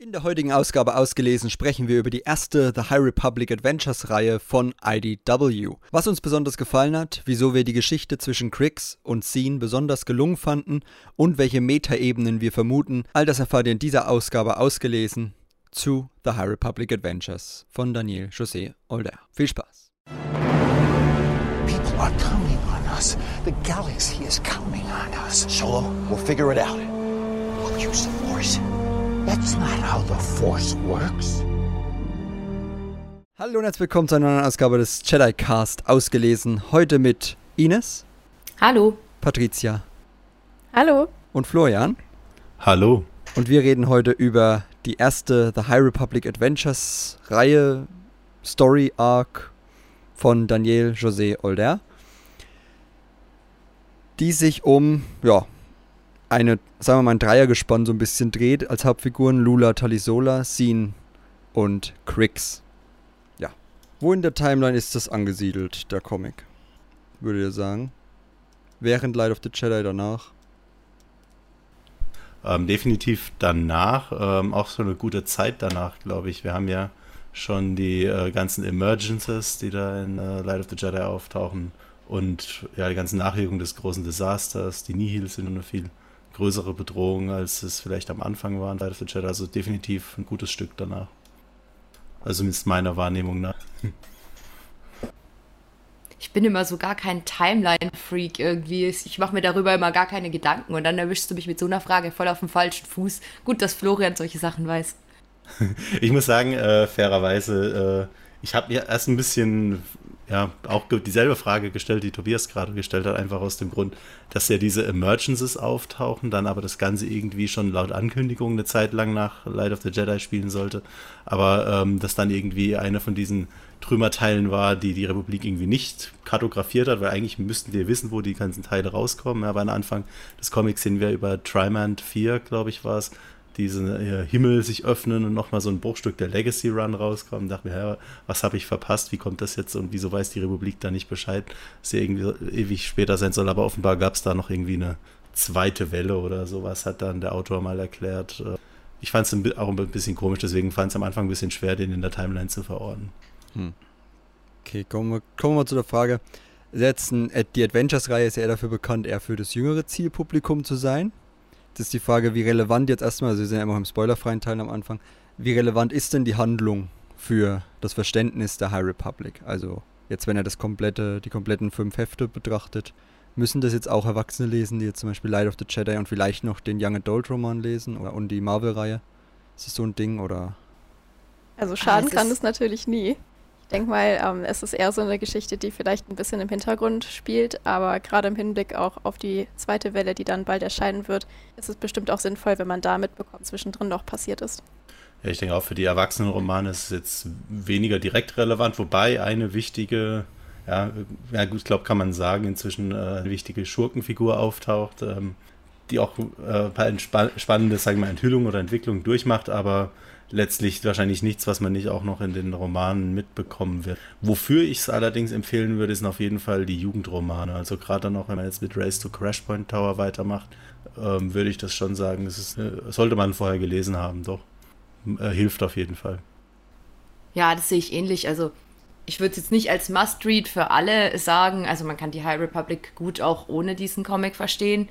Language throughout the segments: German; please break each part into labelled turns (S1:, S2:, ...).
S1: In der heutigen Ausgabe ausgelesen sprechen wir über die erste The High Republic Adventures Reihe von IDW. Was uns besonders gefallen hat, wieso wir die Geschichte zwischen Crix und Scene besonders gelungen fanden und welche Metaebenen wir vermuten, all das erfahrt ihr in dieser Ausgabe ausgelesen zu The High Republic Adventures von Daniel José Older. Viel Spaß!
S2: People are counting on us. The galaxy is counting on us.
S3: Solo, we'll figure it out.
S2: We'll use the Force. That's not how the Force works.
S1: Hallo und herzlich willkommen zu einer neuen Ausgabe des Jedi Cast ausgelesen. Heute mit Ines,
S4: Hallo.
S1: Patricia
S5: Hallo.
S1: und Florian.
S6: Hallo.
S1: Und wir reden heute über die erste The High Republic Adventures Reihe Story Arc von Daniel José Older, die sich um, ja, eine, sagen wir mal, ein Dreiergespann so ein bisschen dreht als Hauptfiguren Lula Talisola, Scene und Crix. Ja. Wo in der Timeline ist das angesiedelt, der Comic? Würdet ihr sagen? Während Light of the Jedi danach?
S6: Ähm, definitiv danach, ähm, auch so eine gute Zeit danach, glaube ich. Wir haben ja schon die äh, ganzen Emergences, die da in äh, Light of the Jedi auftauchen und ja, die ganzen Nachwirkungen des großen Desasters. Die Nihils sind eine viel größere Bedrohung, als es vielleicht am Anfang war in Light of the Jedi. Also definitiv ein gutes Stück danach. Also zumindest meiner Wahrnehmung nach.
S4: Ich bin immer so gar kein Timeline-Freak irgendwie. Ich mache mir darüber immer gar keine Gedanken und dann erwischst du mich mit so einer Frage voll auf dem falschen Fuß. Gut, dass Florian solche Sachen weiß.
S6: Ich muss sagen, äh, fairerweise, äh, ich habe mir erst ein bisschen, ja, auch dieselbe Frage gestellt, die Tobias gerade gestellt hat, einfach aus dem Grund, dass ja diese Emergencies auftauchen, dann aber das Ganze irgendwie schon laut Ankündigung eine Zeit lang nach Light of the Jedi spielen sollte, aber ähm, dass dann irgendwie eine von diesen Trümmerteilen war, die die Republik irgendwie nicht kartografiert hat, weil eigentlich müssten wir wissen, wo die ganzen Teile rauskommen, aber am Anfang des Comics sehen wir über Trimand 4, glaube ich, war es, diesen äh, Himmel sich öffnen und nochmal so ein Bruchstück der Legacy Run rauskommen. Dachte mir, ja, was habe ich verpasst? Wie kommt das jetzt und wieso weiß die Republik da nicht Bescheid? Dass sie irgendwie ewig später sein soll, aber offenbar gab es da noch irgendwie eine zweite Welle oder sowas, hat dann der Autor mal erklärt. Äh, ich fand es auch ein bisschen komisch, deswegen fand es am Anfang ein bisschen schwer, den in der Timeline zu verorten.
S1: Hm. Okay, kommen wir, kommen wir zu der Frage. Jetzt ein, die Adventures-Reihe ist eher dafür bekannt, eher für das jüngere Zielpublikum zu sein. Das ist die Frage, wie relevant jetzt erstmal, also wir sind ja immer im spoilerfreien Teil am Anfang, wie relevant ist denn die Handlung für das Verständnis der High Republic? Also jetzt, wenn er das komplette, die kompletten fünf Hefte betrachtet, müssen das jetzt auch Erwachsene lesen, die jetzt zum Beispiel Light of the Jedi und vielleicht noch den Young Adult Roman lesen oder und die Marvel-Reihe? Ist das so ein Ding oder?
S5: Also schaden
S4: es
S5: kann es natürlich nie. Denke mal, ähm, es ist eher so eine Geschichte, die vielleicht ein bisschen im Hintergrund spielt, aber gerade im Hinblick auch auf die zweite Welle, die dann bald erscheinen wird, ist es bestimmt auch sinnvoll, wenn man da mitbekommt, zwischendrin noch passiert ist.
S6: Ja, ich denke auch für die Erwachsenenromane ist es jetzt weniger direkt relevant, wobei eine wichtige, ja, ja gut, ich glaube, kann man sagen, inzwischen äh, eine wichtige Schurkenfigur auftaucht, ähm, die auch äh, ein entspa- spannende, sagen wir mal, Enthüllungen oder Entwicklungen durchmacht, aber letztlich wahrscheinlich nichts, was man nicht auch noch in den Romanen mitbekommen wird. Wofür ich es allerdings empfehlen würde, sind auf jeden Fall die Jugendromane. Also gerade dann auch, wenn man jetzt mit Race to Crashpoint Tower weitermacht, ähm, würde ich das schon sagen, das ist, äh, sollte man vorher gelesen haben, doch. Äh, hilft auf jeden Fall.
S4: Ja, das sehe ich ähnlich. Also ich würde es jetzt nicht als Must-Read für alle sagen. Also man kann die High Republic gut auch ohne diesen Comic verstehen.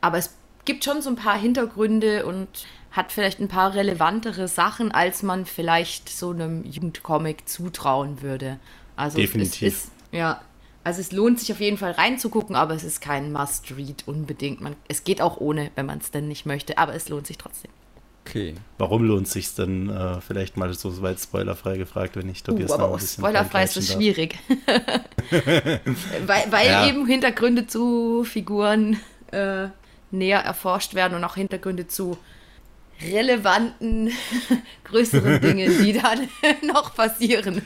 S4: Aber es gibt schon so ein paar Hintergründe und hat vielleicht ein paar relevantere Sachen, als man vielleicht so einem Jugendcomic zutrauen würde. Also
S6: Definitiv.
S4: es ist, ja, also es lohnt sich auf jeden Fall reinzugucken, aber es ist kein Must-Read unbedingt. Man, es geht auch ohne, wenn man es denn nicht möchte, aber es lohnt sich trotzdem.
S1: Okay.
S6: Warum lohnt es sich denn äh, vielleicht mal so weit spoilerfrei gefragt, wenn ich
S4: Uh,
S6: Tobias noch
S4: aber
S6: ein bisschen
S4: spoilerfrei ist das schwierig. weil weil
S6: Ja.
S4: eben Hintergründe zu Figuren äh, näher erforscht werden und auch Hintergründe zu relevanten, größeren Dingen, die dann noch passieren.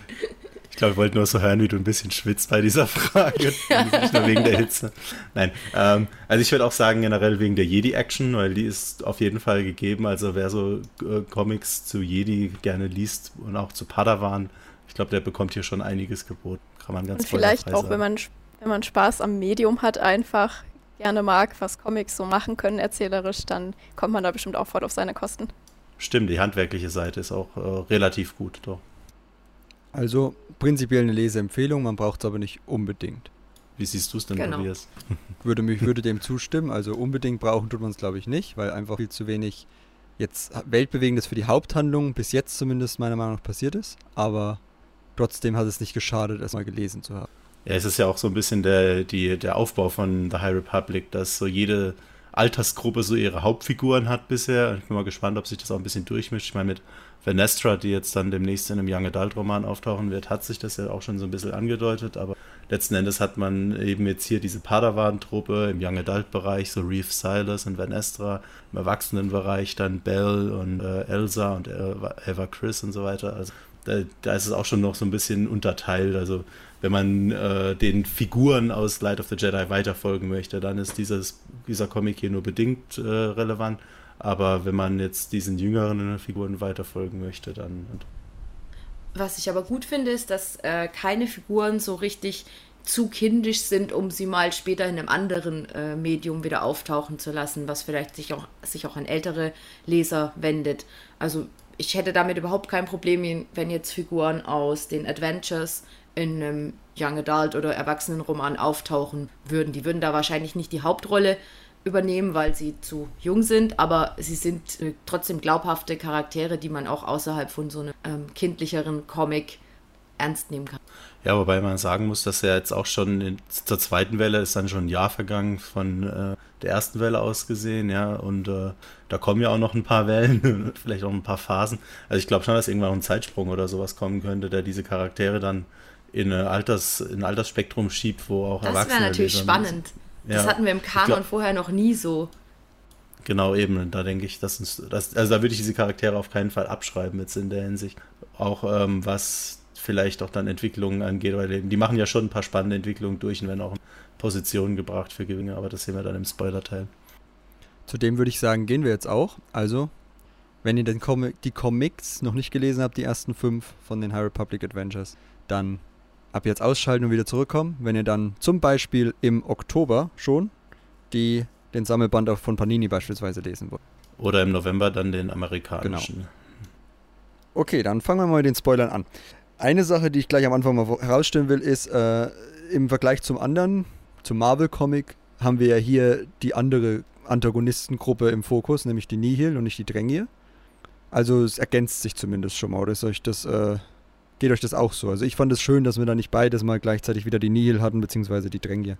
S6: Ich glaube, ich wollte nur so hören, wie du ein bisschen schwitzt bei dieser Frage. Nicht nur wegen der Hitze. Nein, ähm, also ich würde auch sagen, generell wegen der Jedi-Action, weil die ist auf jeden Fall gegeben. Also wer so äh, Comics zu Jedi gerne liest und auch zu Padawan, ich glaube, der bekommt hier schon einiges geboten. Kann man ganz
S5: Und vielleicht auch,
S6: sagen.
S5: wenn man, wenn man Spaß am Medium hat, einfach gerne mag, was Comics so machen können erzählerisch, dann kommt man da bestimmt auch voll auf seine Kosten.
S6: Stimmt, die handwerkliche Seite ist auch äh, relativ gut, doch.
S1: Also prinzipiell eine Leseempfehlung, man braucht es aber nicht unbedingt.
S6: Wie siehst du es denn,
S4: Genau.
S6: Tobias?
S1: Würde mich würde dem zustimmen. Also unbedingt brauchen tut man es glaube ich nicht, weil einfach viel zu wenig jetzt weltbewegendes für die Haupthandlung bis jetzt zumindest meiner Meinung nach passiert ist. Aber trotzdem hat es nicht geschadet, es mal gelesen zu haben.
S6: Ja, es ist ja auch so ein bisschen der, die, der Aufbau von The High Republic, dass so jede Altersgruppe so ihre Hauptfiguren hat bisher. Ich bin mal gespannt, ob sich das auch ein bisschen durchmischt. Ich meine, mit Vanestra, die jetzt dann demnächst in einem Young Adult Roman auftauchen wird, hat sich das ja auch schon so ein bisschen angedeutet, aber letzten Endes hat man eben jetzt hier diese Padawan-Truppe im Young Adult Bereich, so Reef Silas und Vanestra, im Erwachsenenbereich dann Belle und äh, Elsa und Eva, Eva Chris und so weiter. Also da, da ist es auch schon noch so ein bisschen unterteilt. Also wenn man äh, den Figuren aus Light of the Jedi weiterfolgen möchte, dann ist dieses, dieser Comic hier nur bedingt äh, relevant. Aber wenn man jetzt diesen jüngeren Figuren weiterfolgen möchte, dann.
S4: Was ich aber gut finde, ist, dass äh, keine Figuren so richtig zu kindisch sind, um sie mal später in einem anderen äh, Medium wieder auftauchen zu lassen, was vielleicht sich auch, sich auch an ältere Leser wendet. Also ich hätte damit überhaupt kein Problem, wenn jetzt Figuren aus den Adventures in einem Young Adult oder Erwachsenenroman auftauchen würden. Die würden da wahrscheinlich nicht die Hauptrolle übernehmen, weil sie zu jung sind, aber sie sind äh, trotzdem glaubhafte Charaktere, die man auch außerhalb von so einem ähm, kindlicheren Comic ernst nehmen kann.
S6: Ja, wobei man sagen muss, dass er jetzt auch schon in, zur zweiten Welle ist dann schon ein Jahr vergangen von äh, der ersten Welle aus gesehen, ja, und äh, da kommen ja auch noch ein paar Wellen, vielleicht auch ein paar Phasen. Also ich glaube schon, dass irgendwann auch ein Zeitsprung oder sowas kommen könnte, der diese Charaktere dann in, eine Alters, in ein Altersspektrum schiebt, wo auch
S4: Das
S6: Erwachsene
S4: wäre natürlich spannend. Das
S6: Ja,
S4: hatten wir im Kanon
S6: glaub-
S4: vorher noch nie so.
S6: Genau, eben. Da denke ich, dass uns, das, also da würde ich diese Charaktere auf keinen Fall abschreiben jetzt in der Hinsicht. Auch ähm, was vielleicht auch dann Entwicklungen angeht, weil die, machen ja schon ein paar spannende Entwicklungen durch und werden auch in Positionen gebracht für Gewinne, aber das sehen wir dann im Spoiler-Teil.
S1: Zudem würde ich sagen, gehen wir jetzt auch. Also, wenn ihr den Comic, die Comics noch nicht gelesen habt, die ersten fünf von den High Republic Adventures, dann ab jetzt ausschalten und wieder zurückkommen. Wenn ihr dann zum Beispiel im Oktober schon die, den Sammelband auf- von Panini beispielsweise lesen wollt.
S6: Oder im November dann den amerikanischen.
S1: Okay, dann fangen wir mal mit den Spoilern an. Eine Sache, die ich gleich am Anfang mal herausstellen will, ist, äh, im Vergleich zum anderen, zum Marvel-Comic, haben wir ja hier die andere Antagonistengruppe im Fokus, nämlich die Nihil und nicht die Drängier. Also es ergänzt sich zumindest schon mal, oder ist euch das, äh, geht euch das auch so? Also ich fand es schön, dass wir da nicht beides mal gleichzeitig wieder die Nihil hatten, beziehungsweise die Drängier.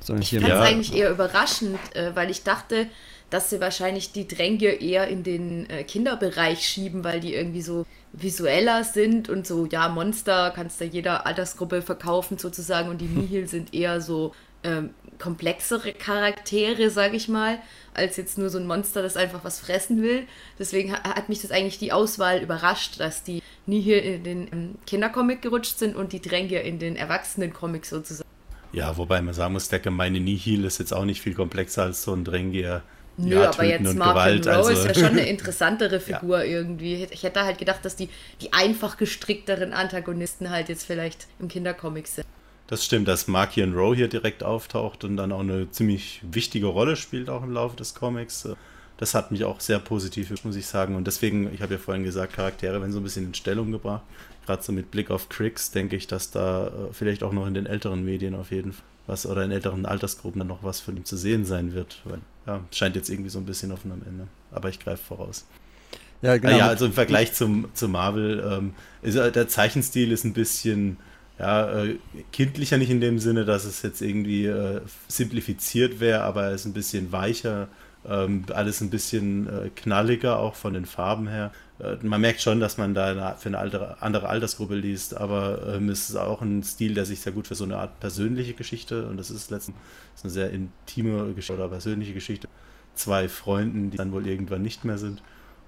S1: Sondern
S4: Ich fand es
S6: Ja.
S4: eigentlich eher überraschend, äh, weil ich dachte, dass sie wahrscheinlich die Dränge eher in den äh, Kinderbereich schieben, weil die irgendwie so visueller sind und so, ja, Monster kannst du jeder Altersgruppe verkaufen sozusagen und die Nihil sind eher so ähm, komplexere Charaktere, sag ich mal, als jetzt nur so ein Monster, das einfach was fressen will. Deswegen ha- hat mich das eigentlich die Auswahl überrascht, dass die Nihil in den ähm, Kindercomic gerutscht sind und die Dränge in den Erwachsenen-Comic sozusagen.
S6: Ja, wobei man sagen muss, der gemeine Nihil ist jetzt auch nicht viel komplexer als so ein Drängier.
S4: Nö,
S6: ja,
S4: aber jetzt
S6: Gewalt,
S4: Rowe
S6: also-
S4: ist ja schon eine interessantere Figur irgendwie. Ich hätte halt gedacht, dass die, die einfach gestrickteren Antagonisten halt jetzt vielleicht im Kindercomic sind.
S6: Das stimmt, dass Markian Rowe hier direkt auftaucht und dann auch eine ziemlich wichtige Rolle spielt auch im Laufe des Comics. Das hat mich auch sehr positiv, muss ich sagen. Und deswegen, ich habe ja vorhin gesagt, Charaktere werden so ein bisschen in Stellung gebracht. Gerade so mit Blick auf Crix denke ich, dass da äh, vielleicht auch noch in den älteren Medien auf jeden Fall was oder in älteren Altersgruppen dann noch was von ihm zu sehen sein wird. Weil, ja, scheint jetzt irgendwie so ein bisschen offen am Ende. Aber ich greife voraus.
S1: Ja, genau.
S6: Ah, ja, also im Vergleich zum, zu Marvel, ähm, ist, äh, der Zeichenstil ist ein bisschen ja, äh, kindlicher, nicht in dem Sinne, dass es jetzt irgendwie äh, simplifiziert wäre, aber er ist ein bisschen weicher, ähm, alles ein bisschen äh, knalliger, auch von den Farben her. Äh, man merkt schon, dass man da eine, für eine andere, andere Altersgruppe liest, aber ähm, es ist auch ein Stil, der sich sehr gut für so eine Art persönliche Geschichte, und das ist letztens eine sehr intime Geschichte oder persönliche Geschichte, zwei Freunden, die dann wohl irgendwann nicht mehr sind.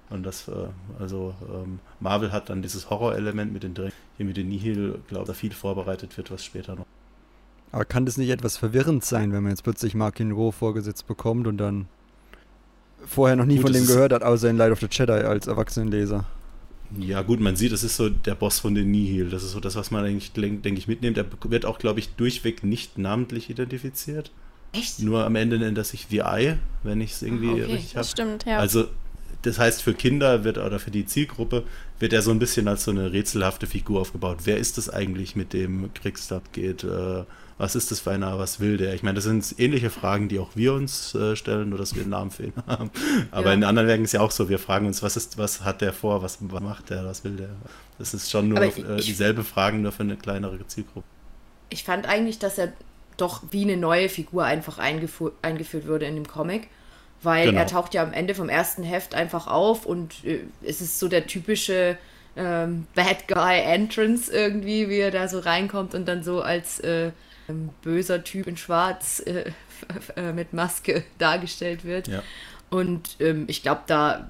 S6: Und das, äh, also ähm, Marvel hat dann dieses Horrorelement mit den Drängen, hier mit den Nihil, glaube ich, da viel vorbereitet wird, was später noch.
S1: Aber kann das nicht etwas verwirrend sein, wenn man jetzt plötzlich Markin Rowe vorgesetzt bekommt und dann vorher noch nie
S6: Gut,
S1: von dem gehört hat, außer in Light of the Jedi als Erwachsenenleser?
S6: Ja, gut, man sieht, das ist so der Boss von den Nihil. Das ist so das, was man eigentlich, denke ich, mitnimmt. Er wird auch, glaube ich, durchweg nicht namentlich identifiziert.
S4: Echt?
S6: Nur am Ende nennt er sich The Eye, wenn ich es irgendwie
S4: Ah, okay.
S6: richtig habe.
S5: Das stimmt, ja.
S6: Also, das heißt, für Kinder wird oder für die Zielgruppe wird er so ein bisschen als so eine rätselhafte Figur aufgebaut. Wer ist das eigentlich, mit dem Kriegsstab geht? Äh, was ist das für einer? Was will der? Ich meine, das sind ähnliche Fragen, die auch wir uns äh, stellen, nur dass wir einen Namen ihn haben. Aber
S4: Ja.
S6: in anderen Werken ist ja auch so, wir fragen uns, was ist, was hat der vor, was macht der, was will der? Das ist schon nur äh,
S4: ich-
S6: dieselbe Fragen, nur für eine kleinere Zielgruppe.
S4: Ich fand eigentlich, dass er doch wie eine neue Figur einfach eingeführt wurde in dem Comic. Weil
S6: Genau.
S4: er taucht ja am Ende vom ersten Heft einfach auf und äh, es ist so der typische ähm, Bad Guy Entrance irgendwie, wie er da so reinkommt und dann so als äh, ähm, böser Typ in Schwarz äh, äh, mit Maske dargestellt wird.
S6: Ja.
S4: Und ähm, ich glaube, da,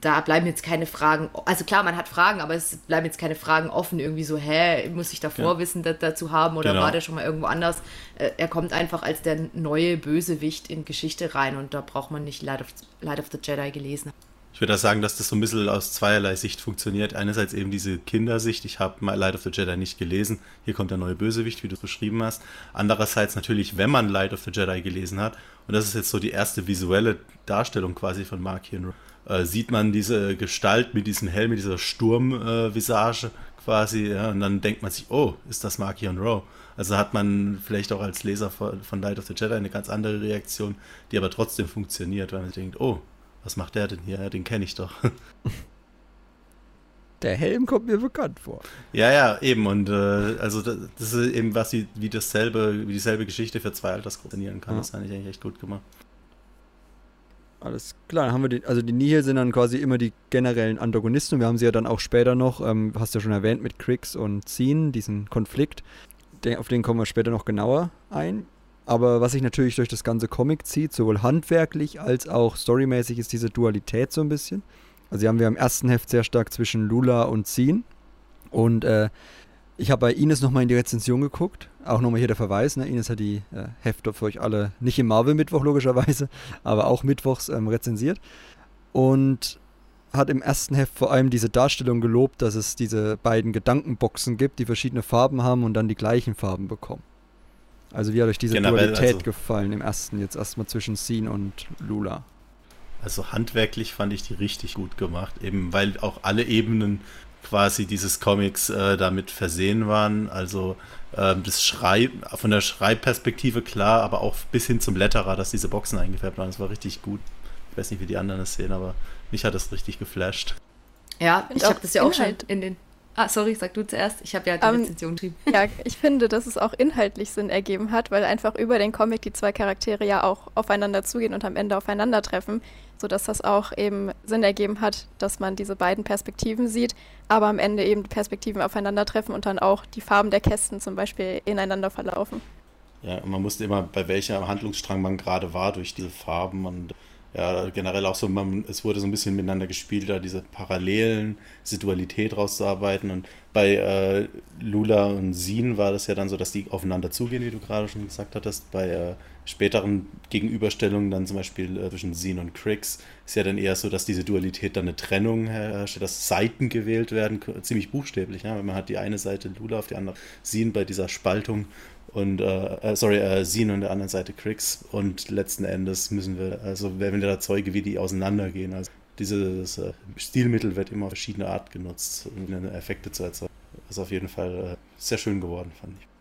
S4: da bleiben jetzt keine Fragen. Also klar, man hat Fragen, aber es bleiben jetzt keine Fragen offen, irgendwie so, hä, muss ich davor
S6: Ja.
S4: Wissen da, dazu haben oder
S6: Genau.
S4: war der schon mal irgendwo anders? Äh, er kommt einfach als der neue Bösewicht in Geschichte rein und da braucht man nicht Light of, Light of the Jedi gelesen. haben.
S6: Ich würde auch sagen, dass das so ein bisschen aus zweierlei Sicht funktioniert. Einerseits eben diese Kindersicht. Ich habe Light of the Jedi nicht gelesen. Hier kommt der neue Bösewicht, wie du es beschrieben hast. Andererseits natürlich, wenn man Light of the Jedi gelesen hat, und das ist jetzt so die erste visuelle Darstellung quasi von Mark Henry, äh, sieht man diese Gestalt mit diesem Helm, mit dieser Sturmvisage quasi. Ja, und dann denkt man sich, oh, ist das Mark Rowe? Also hat man vielleicht auch als Leser von Light of the Jedi eine ganz andere Reaktion, die aber trotzdem funktioniert, weil man denkt, oh, was macht der denn hier? Ja, Den kenne ich doch.
S1: Der Helm kommt mir bekannt vor.
S6: ja, ja, eben. Und äh, also das, das ist eben was wie, wie dasselbe, wie dieselbe Geschichte für zwei Altersgruppen trainieren kann.
S1: Ja.
S6: Das fand ich eigentlich echt gut gemacht.
S1: Alles klar, dann haben wir die, also die Nihil sind dann quasi immer die generellen Antagonisten. Wir haben sie ja dann auch später noch, ähm, hast du ja schon erwähnt, mit Krix und Zin, diesen Konflikt. Den, auf den kommen wir später noch genauer ein. Aber was sich natürlich durch das ganze Comic zieht, sowohl handwerklich als auch storymäßig, ist diese Dualität so ein bisschen. Also die haben wir im ersten Heft sehr stark zwischen Lula und Zin. Und äh, ich habe bei Ines nochmal in die Rezension geguckt. Auch nochmal hier der Verweis. Ne? Ines hat die äh, Hefte für euch alle, nicht im Marvel-Mittwoch logischerweise, aber auch mittwochs ähm, rezensiert. Und hat im ersten Heft vor allem diese Darstellung gelobt, dass es diese beiden Gedankenboxen gibt, die verschiedene Farben haben und dann die gleichen Farben bekommen. Also wie hat euch diese
S6: Generell,
S1: Dualität
S6: also-
S1: gefallen im ersten, jetzt erstmal zwischen Scene und Lula?
S6: Also handwerklich fand ich die richtig gut gemacht, eben weil auch alle Ebenen quasi dieses Comics äh, damit versehen waren. Also ähm, das Schreib von der Schreibperspektive klar, aber auch bis hin zum Letterer, dass diese Boxen eingefärbt waren. Das war richtig gut. Ich weiß nicht, wie die anderen es sehen, aber mich hat das richtig geflasht.
S4: Ja,
S5: Und
S4: ich habe das ja auch schon in den. Ah, sorry, sag du zuerst. Ich habe ja die
S5: Ähm,
S4: Rezension geschrieben.
S5: Ja, ich finde, dass es auch inhaltlich Sinn ergeben hat, weil einfach über den Comic die zwei Charaktere ja auch aufeinander zugehen und am Ende aufeinandertreffen, sodass das auch eben Sinn ergeben hat, dass man diese beiden Perspektiven sieht, aber am Ende eben die Perspektiven aufeinandertreffen und dann auch die Farben der Kästen zum Beispiel ineinander verlaufen.
S6: Ja, und man wusste immer, bei welcher Handlungsstrang man gerade war durch diese Farben und ja, generell auch so, man, es wurde so ein bisschen miteinander gespielt, da diese Parallelen, diese Dualität rauszuarbeiten. Und bei äh, Lula und Sin war das ja dann so, dass die aufeinander zugehen, wie du gerade schon gesagt hattest. Bei äh, späteren Gegenüberstellungen, dann zum Beispiel äh, zwischen Sin und Krix, ist ja dann eher so, dass diese Dualität dann eine Trennung herrscht, dass Seiten gewählt werden, ziemlich buchstäblich. Ja? Weil man hat die eine Seite Lula, auf die andere Sin bei dieser Spaltung und äh, äh, sorry, äh, Sin und der anderen Seite Krix und letzten Endes müssen wir, also werden wir da Zeuge, wie die auseinandergehen. Also dieses äh, Stilmittel wird immer auf verschiedene Art genutzt, um Effekte zu erzeugen. Das ist auf jeden Fall äh, sehr schön geworden, fand ich.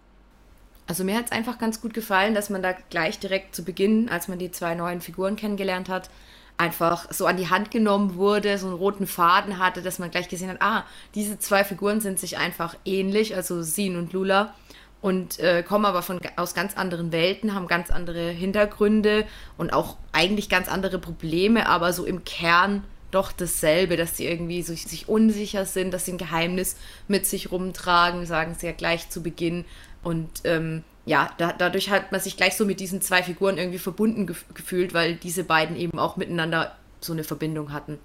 S4: Also mir hat es einfach ganz gut gefallen, dass man da gleich direkt zu Beginn, als man die zwei neuen Figuren kennengelernt hat, einfach so an die Hand genommen wurde, so einen roten Faden hatte, dass man gleich gesehen hat, ah, diese zwei Figuren sind sich einfach ähnlich, also Sin und Lula, und äh, kommen aber von, aus ganz anderen Welten, haben ganz andere Hintergründe und auch eigentlich ganz andere Probleme, aber so im Kern doch dasselbe, dass sie irgendwie so, sich unsicher sind, dass sie ein Geheimnis mit sich rumtragen, sagen sie ja gleich zu Beginn. Und ähm, ja, da, dadurch hat man sich gleich so mit diesen zwei Figuren irgendwie verbunden gef gefühlt, weil diese beiden eben auch miteinander so eine Verbindung hatten.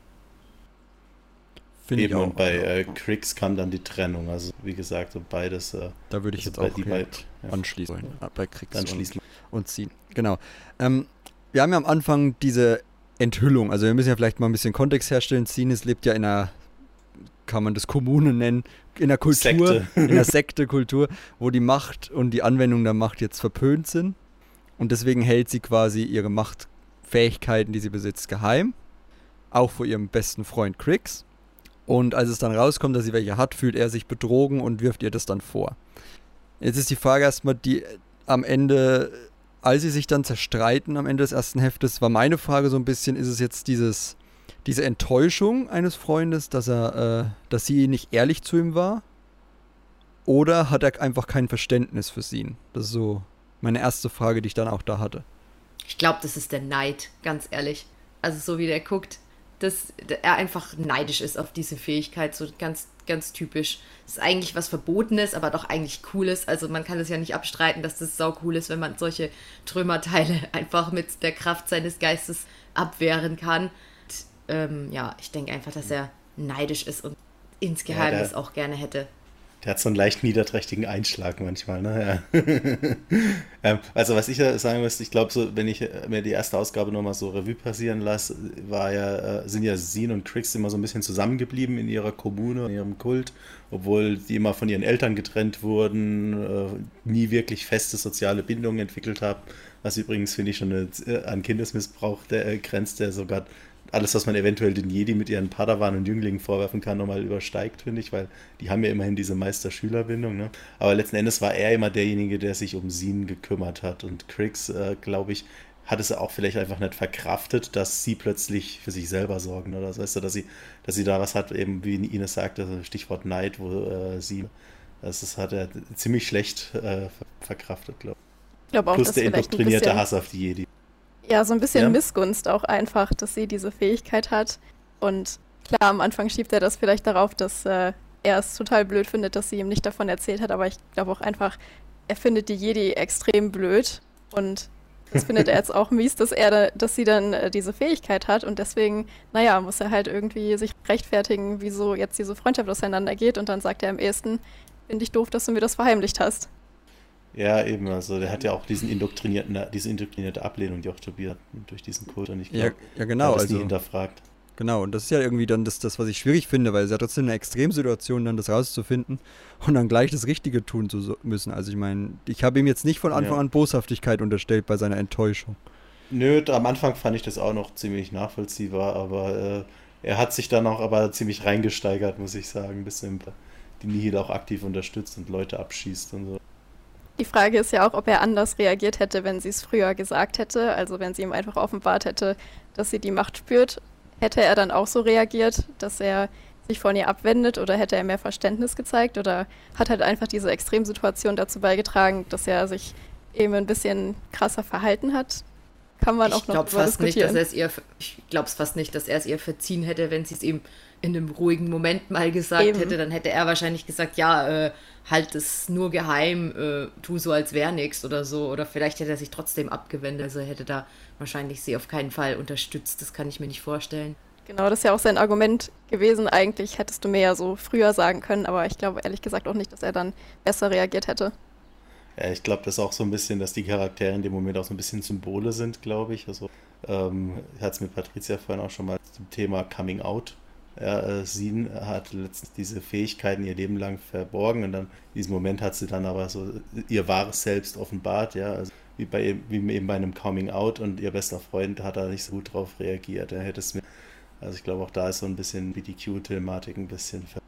S1: Finde ich
S6: Eben
S1: auch.
S6: und bei äh, Krix kam dann die Trennung. Also wie gesagt, so beides äh,
S1: da würde ich
S6: also
S1: jetzt
S6: bei
S1: auch
S6: die ja.
S1: anschließen. wollen. Ah, Bei Kriegs
S6: dann
S1: und- und ziehen. Genau. Ähm, wir haben ja am Anfang diese Enthüllung. Also wir müssen ja vielleicht mal ein bisschen Kontext herstellen. Zines lebt ja in einer, kann man das Kommune nennen, in einer Kultur,
S6: Sekte.
S1: in einer Sekte-Kultur, wo die Macht und die Anwendung der Macht jetzt verpönt sind. Und deswegen hält sie quasi ihre Machtfähigkeiten, die sie besitzt, geheim. auch vor ihrem besten Freund Crix. Und als es dann rauskommt, dass sie welche hat, fühlt er sich betrogen und wirft ihr das dann vor. Jetzt ist die Frage erstmal, die am Ende, als sie sich dann zerstreiten am Ende des ersten Heftes, war meine Frage so ein bisschen, ist es jetzt dieses, diese Enttäuschung eines Freundes, dass er, äh, dass sie nicht ehrlich zu ihm war? Oder hat er einfach kein Verständnis für sie? Das ist so meine erste Frage, die ich dann auch da hatte.
S4: Ich glaube, das ist der Neid, ganz ehrlich. Also so wie der guckt, dass er einfach neidisch ist auf diese Fähigkeit, so ganz, ganz typisch. Das ist eigentlich was Verbotenes, aber doch eigentlich Cooles. Also man kann es ja nicht abstreiten, dass das sau cool ist, wenn man solche Trümmerteile einfach mit der Kraft seines Geistes abwehren kann. Ähm, ja, ich denke einfach, dass er neidisch ist und insgeheim ja, das auch gerne hätte.
S6: Der hat so einen leicht niederträchtigen Einschlag manchmal, ne? Ja. ähm, also was ich sagen müsste, ich glaube, so, wenn ich mir die erste Ausgabe nochmal so Revue passieren lasse, war ja, äh, sind ja Sin und Crix immer so ein bisschen zusammengeblieben in ihrer Kommune, in ihrem Kult, obwohl die immer von ihren Eltern getrennt wurden, äh, nie wirklich feste soziale Bindungen entwickelt haben. Was übrigens, finde ich, schon eine, äh, an Kindesmissbrauch der, äh, grenzt, der sogar alles, was man eventuell den Jedi mit ihren Padawan und Jünglingen vorwerfen kann, nochmal übersteigt, finde ich, weil die haben ja immerhin diese Meister-Schüler-Bindung. Ne? Aber letzten Endes war er immer derjenige, der sich um Sin gekümmert hat. Und Crix, äh, glaube ich, hat es auch vielleicht einfach nicht verkraftet, dass sie plötzlich für sich selber sorgen oder so, weißt du, dass sie, dass sie da was hat, eben wie Ines sagte, Stichwort Neid, wo äh, sie, das, das hat er ziemlich schlecht äh, verkraftet, glaube ich.
S5: Ich glaube auch,
S6: Plus
S5: dass
S6: der indoktrinierte Hass auf die Jedi.
S5: Ja, so ein bisschen
S6: Ja.
S5: Missgunst auch einfach, dass sie diese Fähigkeit hat. Und klar, am Anfang schiebt er das vielleicht darauf, dass äh, er es total blöd findet, dass sie ihm nicht davon erzählt hat. Aber ich glaube auch einfach, er findet die Jedi extrem blöd. Und das findet er jetzt auch mies, dass er, da, dass sie dann äh, diese Fähigkeit hat. Und deswegen, naja, muss er halt irgendwie sich rechtfertigen, wieso jetzt diese Freundschaft auseinandergeht. Und dann sagt er am ehesten, finde ich doof, dass du mir das verheimlicht hast.
S6: Ja, eben, also der hat ja auch diesen indoktrinierten, diese indoktrinierte Ablehnung, die auch Tobias durch diesen Kult und ich
S1: Ja,
S6: glaube,
S1: ja genau.
S6: das nie
S1: Also,
S6: hinterfragt.
S1: genau, und das ist ja irgendwie dann das, das, was ich schwierig finde, weil es ja trotzdem eine Extremsituation, dann das rauszufinden und dann gleich das Richtige tun zu müssen. Also ich meine, ich habe ihm jetzt nicht von Anfang
S6: Ja.
S1: an Boshaftigkeit unterstellt bei seiner Enttäuschung.
S6: Nö, am Anfang fand ich das auch noch ziemlich nachvollziehbar, aber äh, er hat sich dann auch aber ziemlich reingesteigert, muss ich sagen, bis er die Nihil auch aktiv unterstützt und Leute abschießt und so.
S5: Die Frage ist ja auch, ob er anders reagiert hätte, wenn sie es früher gesagt hätte. Also wenn sie ihm einfach offenbart hätte, dass sie die Macht spürt. Hätte er dann auch so reagiert, dass er sich von ihr abwendet oder hätte er mehr Verständnis gezeigt oder hat halt einfach diese Extremsituation dazu beigetragen, dass er sich eben ein bisschen krasser verhalten hat? Kann man
S4: ich
S5: auch noch
S4: glaube
S5: drüber
S4: fast nicht, dass er es ihr, ich glaube es fast nicht, dass er es ihr verziehen hätte, wenn sie es ihm in einem ruhigen Moment mal gesagt
S5: Eben.
S4: hätte. Dann hätte er wahrscheinlich gesagt, ja, äh, halt es nur geheim, äh, tu so, als wäre nichts oder so. Oder vielleicht hätte er sich trotzdem abgewendet. Also er hätte da wahrscheinlich sie auf keinen Fall unterstützt. Das kann ich mir nicht vorstellen.
S5: Genau, das ist ja auch sein Argument gewesen. Eigentlich hättest du mir ja so früher sagen können, aber ich glaube ehrlich gesagt auch nicht, dass er dann besser reagiert hätte.
S6: Ja, ich glaube, das ist auch so ein bisschen, dass die Charaktere in dem Moment auch so ein bisschen Symbole sind, glaube ich. Also, ähm, hatte es mit Patricia vorhin auch schon mal zum Thema Coming Out. Ja, äh, sie hat letztens diese Fähigkeiten ihr Leben lang verborgen und dann in diesem Moment hat sie dann aber so ihr wahres Selbst offenbart, ja, also wie bei eben- wie eben bei einem Coming Out und ihr bester Freund hat da nicht so gut drauf reagiert. Er hätte es mir, also ich glaube auch da ist so ein bisschen BDQ-Thematik ein bisschen ver äh,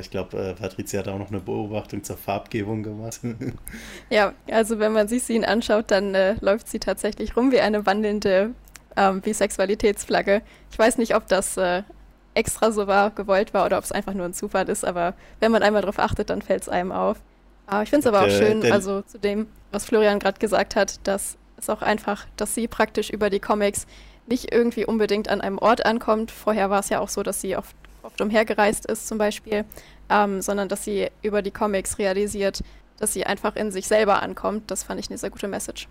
S6: ich glaube, äh, Patricia hat auch noch eine Beobachtung zur Farbgebung gemacht.
S5: Ja, also wenn man sich sie anschaut, dann äh, läuft sie tatsächlich rum wie eine wandelnde ähm, Bisexualitätsflagge. Ich weiß nicht, ob das äh, extra so war, gewollt war oder ob es einfach nur ein Zufall ist, aber wenn man einmal drauf achtet, dann fällt es einem auf. Aber ich finde es aber auch schön,
S6: der-
S5: also zu dem, was Florian gerade gesagt hat, dass es auch einfach, dass sie praktisch über die Comics nicht irgendwie unbedingt an einem Ort ankommt. Vorher war es ja auch so, dass sie oft, oft umhergereist ist zum Beispiel, ähm, sondern dass sie über die Comics realisiert, dass sie einfach in sich selber ankommt. Das fand ich eine sehr gute Message.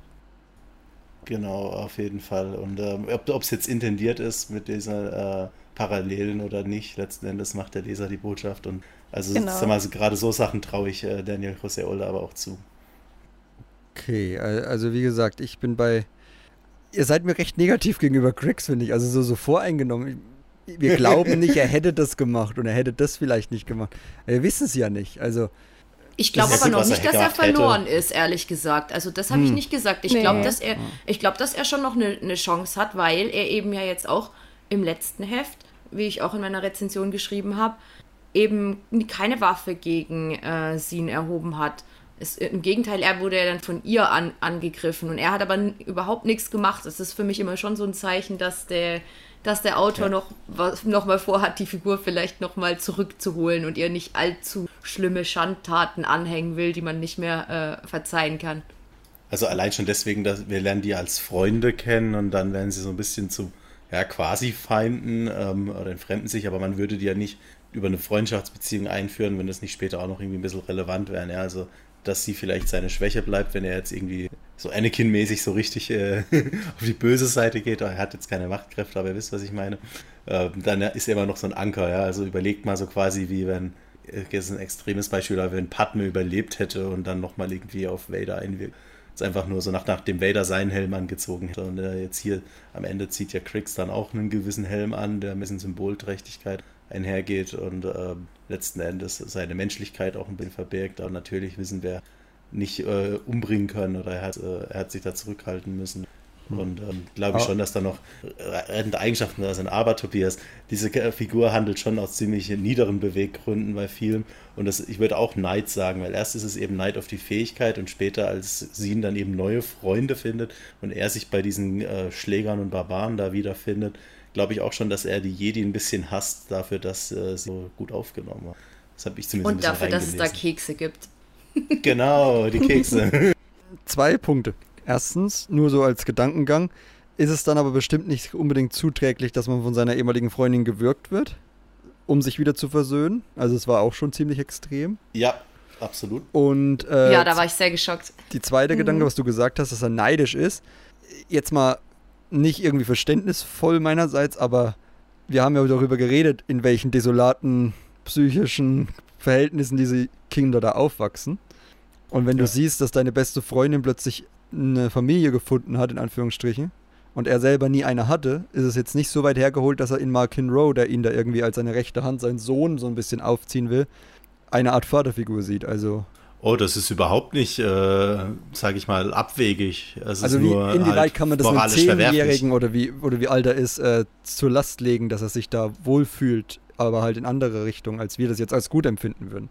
S6: Genau, auf jeden Fall. Und ähm, ob es jetzt intendiert ist mit dieser äh, Parallelen oder nicht, letzten Endes macht der Leser die Botschaft. Und also
S5: Genau.
S6: sag mal, so gerade so Sachen traue ich äh, Daniel José Older aber auch zu.
S1: Okay, al- also wie gesagt, ich bin bei. Ihr seid mir recht negativ gegenüber Griggs, finde ich. Also so, so voreingenommen. Wir glauben nicht, er hätte das gemacht und er hätte das vielleicht nicht gemacht. Wir wissen es ja nicht. Also,
S4: Ich glaube aber noch nicht, dass er
S6: gemacht hätte.
S4: verloren ist, ehrlich gesagt. Also das habe ich
S1: Hm.
S4: nicht gesagt. Ich
S5: Nee.
S4: glaube, dass er, ich glaube, dass er schon noch eine, eine Chance hat, weil er eben ja jetzt auch im letzten Heft, wie ich auch in meiner Rezension geschrieben habe, eben keine Waffe gegen äh, Sin erhoben hat. Es, Im Gegenteil, er wurde ja dann von ihr an, angegriffen und er hat aber überhaupt nichts gemacht. Das ist für mich immer schon so ein Zeichen, dass der, dass der Autor ja. noch, noch mal vorhat, die Figur vielleicht noch mal zurückzuholen und ihr nicht allzu schlimme Schandtaten anhängen will, die man nicht mehr äh, verzeihen kann.
S6: Also allein schon deswegen, dass wir lernen die als Freunde kennen und dann werden sie so ein bisschen zu ja, quasi Feinden ähm, oder entfremden sich, aber man würde die ja nicht über eine Freundschaftsbeziehung einführen, wenn das nicht später auch noch irgendwie ein bisschen relevant wäre. Ja, also, dass sie vielleicht seine Schwäche bleibt, wenn er jetzt irgendwie so Anakin-mäßig so richtig äh, auf die böse Seite geht. Er hat jetzt keine Machtkräfte, aber ihr wisst, was ich meine. Äh, dann ist er immer noch so ein Anker. Ja, also überlegt mal so quasi, wie wenn, äh, jetzt ein extremes Beispiel, aber wenn Padme überlebt hätte und dann nochmal irgendwie auf Vader einwirkt ist einfach nur so nach, nachdem Vader seinen Helm angezogen hätte. Und äh, jetzt hier am Ende zieht ja Kriegs dann auch einen gewissen Helm an, der ein bisschen Symbolträchtigkeit einhergeht und äh, letzten Endes seine Menschlichkeit auch ein bisschen verbirgt. Aber natürlich wissen wir nicht äh, umbringen können oder er hat, äh, er hat sich da zurückhalten müssen. Hm. Und ähm, glaube ich schon, dass da noch rettende Eigenschaften da sind. Aber Tobias, diese Figur handelt schon aus ziemlich niederen Beweggründen bei vielen. Und das, ich würde auch Neid sagen, weil erst ist es eben Neid auf die Fähigkeit und später, als sie ihn dann eben neue Freunde findet und er sich bei diesen äh, Schlägern und Barbaren da wiederfindet, glaube ich auch schon, dass er die Jedi ein bisschen hasst dafür, dass äh, sie so gut aufgenommen haben. Das habe ich zumindest
S4: Und dafür, dass es da Kekse gibt.
S6: Genau, die Kekse.
S1: Zwei Punkte. Erstens, nur so als Gedankengang, ist es dann aber bestimmt nicht unbedingt zuträglich, dass man von seiner ehemaligen Freundin gewürgt wird, um sich wieder zu versöhnen. Also es war auch schon ziemlich extrem.
S6: Ja, absolut.
S1: Und äh,
S4: ja, da war ich sehr geschockt.
S1: Die zweite mhm. Gedanke, was du gesagt hast, dass er neidisch ist, jetzt mal nicht irgendwie verständnisvoll meinerseits, aber wir haben ja darüber geredet, in welchen desolaten psychischen Verhältnissen diese Kinder da aufwachsen. Und wenn ja. du siehst, dass deine beste Freundin plötzlich eine Familie gefunden hat, in Anführungsstrichen, und er selber nie eine hatte, ist es jetzt nicht so weit hergeholt, dass er in Markin Rowe, der ihn da irgendwie als seine rechte Hand, seinen Sohn so ein bisschen aufziehen will, eine Art Vaterfigur sieht. Also.
S6: Oh, das ist überhaupt nicht, äh, sage ich mal, abwegig. Es
S1: also wie, inwieweit halt kann man das einem Zehnjährigen oder wie, oder wie alt er ist, äh, zur Last legen, dass er sich da wohlfühlt, aber halt in andere Richtung, als wir das jetzt als gut empfinden würden.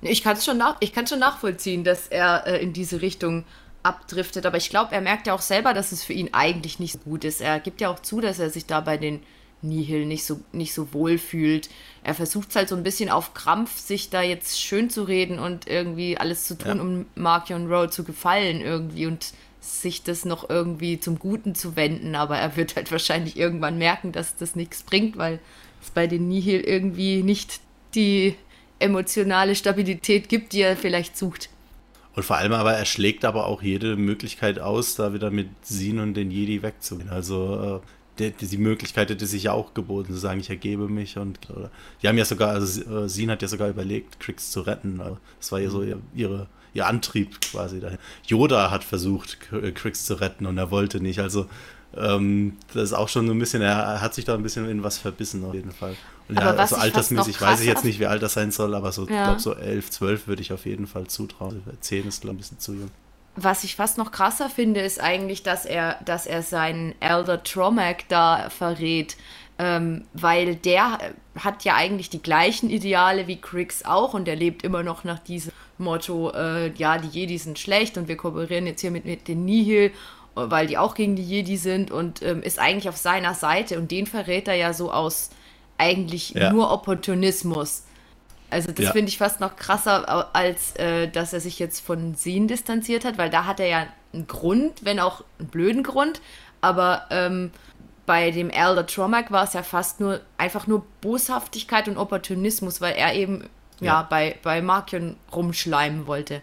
S4: Ich kann es schon, nach, schon nachvollziehen, dass er äh, in diese Richtung abdriftet, aber ich glaube, er merkt ja auch selber, dass es für ihn eigentlich nicht so gut ist. Er gibt ja auch zu, dass er sich da bei den Nihil nicht so, nicht so wohl fühlt. Er versucht halt so ein bisschen auf Krampf, sich da jetzt schön zu reden und irgendwie alles zu tun, ja. um Markion Rowe zu gefallen irgendwie und sich das noch irgendwie zum Guten zu wenden, aber er wird halt wahrscheinlich irgendwann merken, dass das nichts bringt, weil es bei den Nihil irgendwie nicht die emotionale Stabilität gibt, die er vielleicht sucht.
S6: Und vor allem aber, er schlägt aber auch jede Möglichkeit aus, da wieder mit Sin und den Jedi wegzugehen. Also äh, die, die, Möglichkeit hätte sich ja auch geboten, zu sagen, ich ergebe mich. Und oder, die haben ja sogar, also äh, Sin hat ja sogar überlegt, Kriegs zu retten. Also, das war ja so ihr, ihre, ihr Antrieb quasi dahin. Yoda hat versucht, Kriegs zu retten und er wollte nicht. Also ähm, das ist auch schon so ein bisschen, er hat sich da ein bisschen in was verbissen auf jeden Fall. Und ja, also altersmäßig weiß ich jetzt nicht, wie alt das sein soll, aber so, ja. glaube so 11, 12 würde ich auf jeden Fall zutrauen. 10 ist, glaube ich, ein bisschen zu jung.
S4: Was ich fast noch krasser finde, ist eigentlich, dass er, dass er seinen Elder Tromac da verrät. Ähm, weil der hat ja eigentlich die gleichen Ideale wie Kriegs auch und er lebt immer noch nach diesem Motto, äh, ja, die Jedi sind schlecht und wir kooperieren jetzt hier mit, mit den Nihil weil die auch gegen die Jedi sind und ähm, ist eigentlich auf seiner Seite und den verrät er ja so aus eigentlich ja. nur Opportunismus. Also das ja. finde ich fast noch krasser, als äh, dass er sich jetzt von Sin distanziert hat, weil da hat er ja einen Grund, wenn auch einen blöden Grund, aber ähm, bei dem Elder Tromac war es ja fast nur einfach nur Boshaftigkeit und Opportunismus, weil er eben ja, ja bei, bei Markion rumschleimen wollte.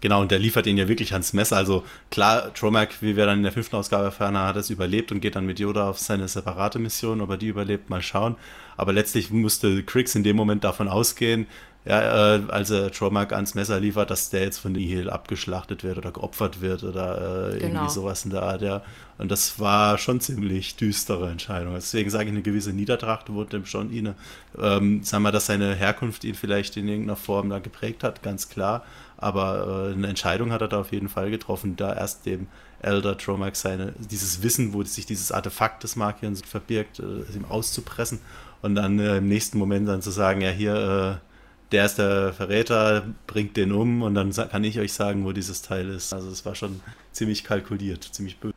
S6: Genau, und der liefert ihn ja wirklich ans Messer. Also klar, Tromac, wie wir dann in der fünften Ausgabe erfahren haben, hat es überlebt und geht dann mit Yoda auf seine separate Mission. Ob er die überlebt, mal schauen. Aber letztlich musste Kriegs in dem Moment davon ausgehen, ja, äh, als er Tromark ans Messer liefert, dass der jetzt von Nihil abgeschlachtet wird oder geopfert wird oder äh,
S4: Genau.
S6: irgendwie sowas in der Art, ja. Und das war schon ziemlich düstere Entscheidung. Deswegen sage ich, eine gewisse Niedertracht wurde dem schon inne. Ähm, sagen wir, dass seine Herkunft ihn vielleicht in irgendeiner Form da geprägt hat, ganz klar. Aber äh, eine Entscheidung hat er da auf jeden Fall getroffen, da erst dem Elder Tromark seine, dieses Wissen, wo sich dieses Artefakt des Markions verbirgt, äh, ihm auszupressen und dann äh, im nächsten Moment dann zu sagen, ja hier, äh, der ist der Verräter, bringt den um und dann kann ich euch sagen, wo dieses Teil ist. Also es war schon ziemlich kalkuliert, ziemlich böse.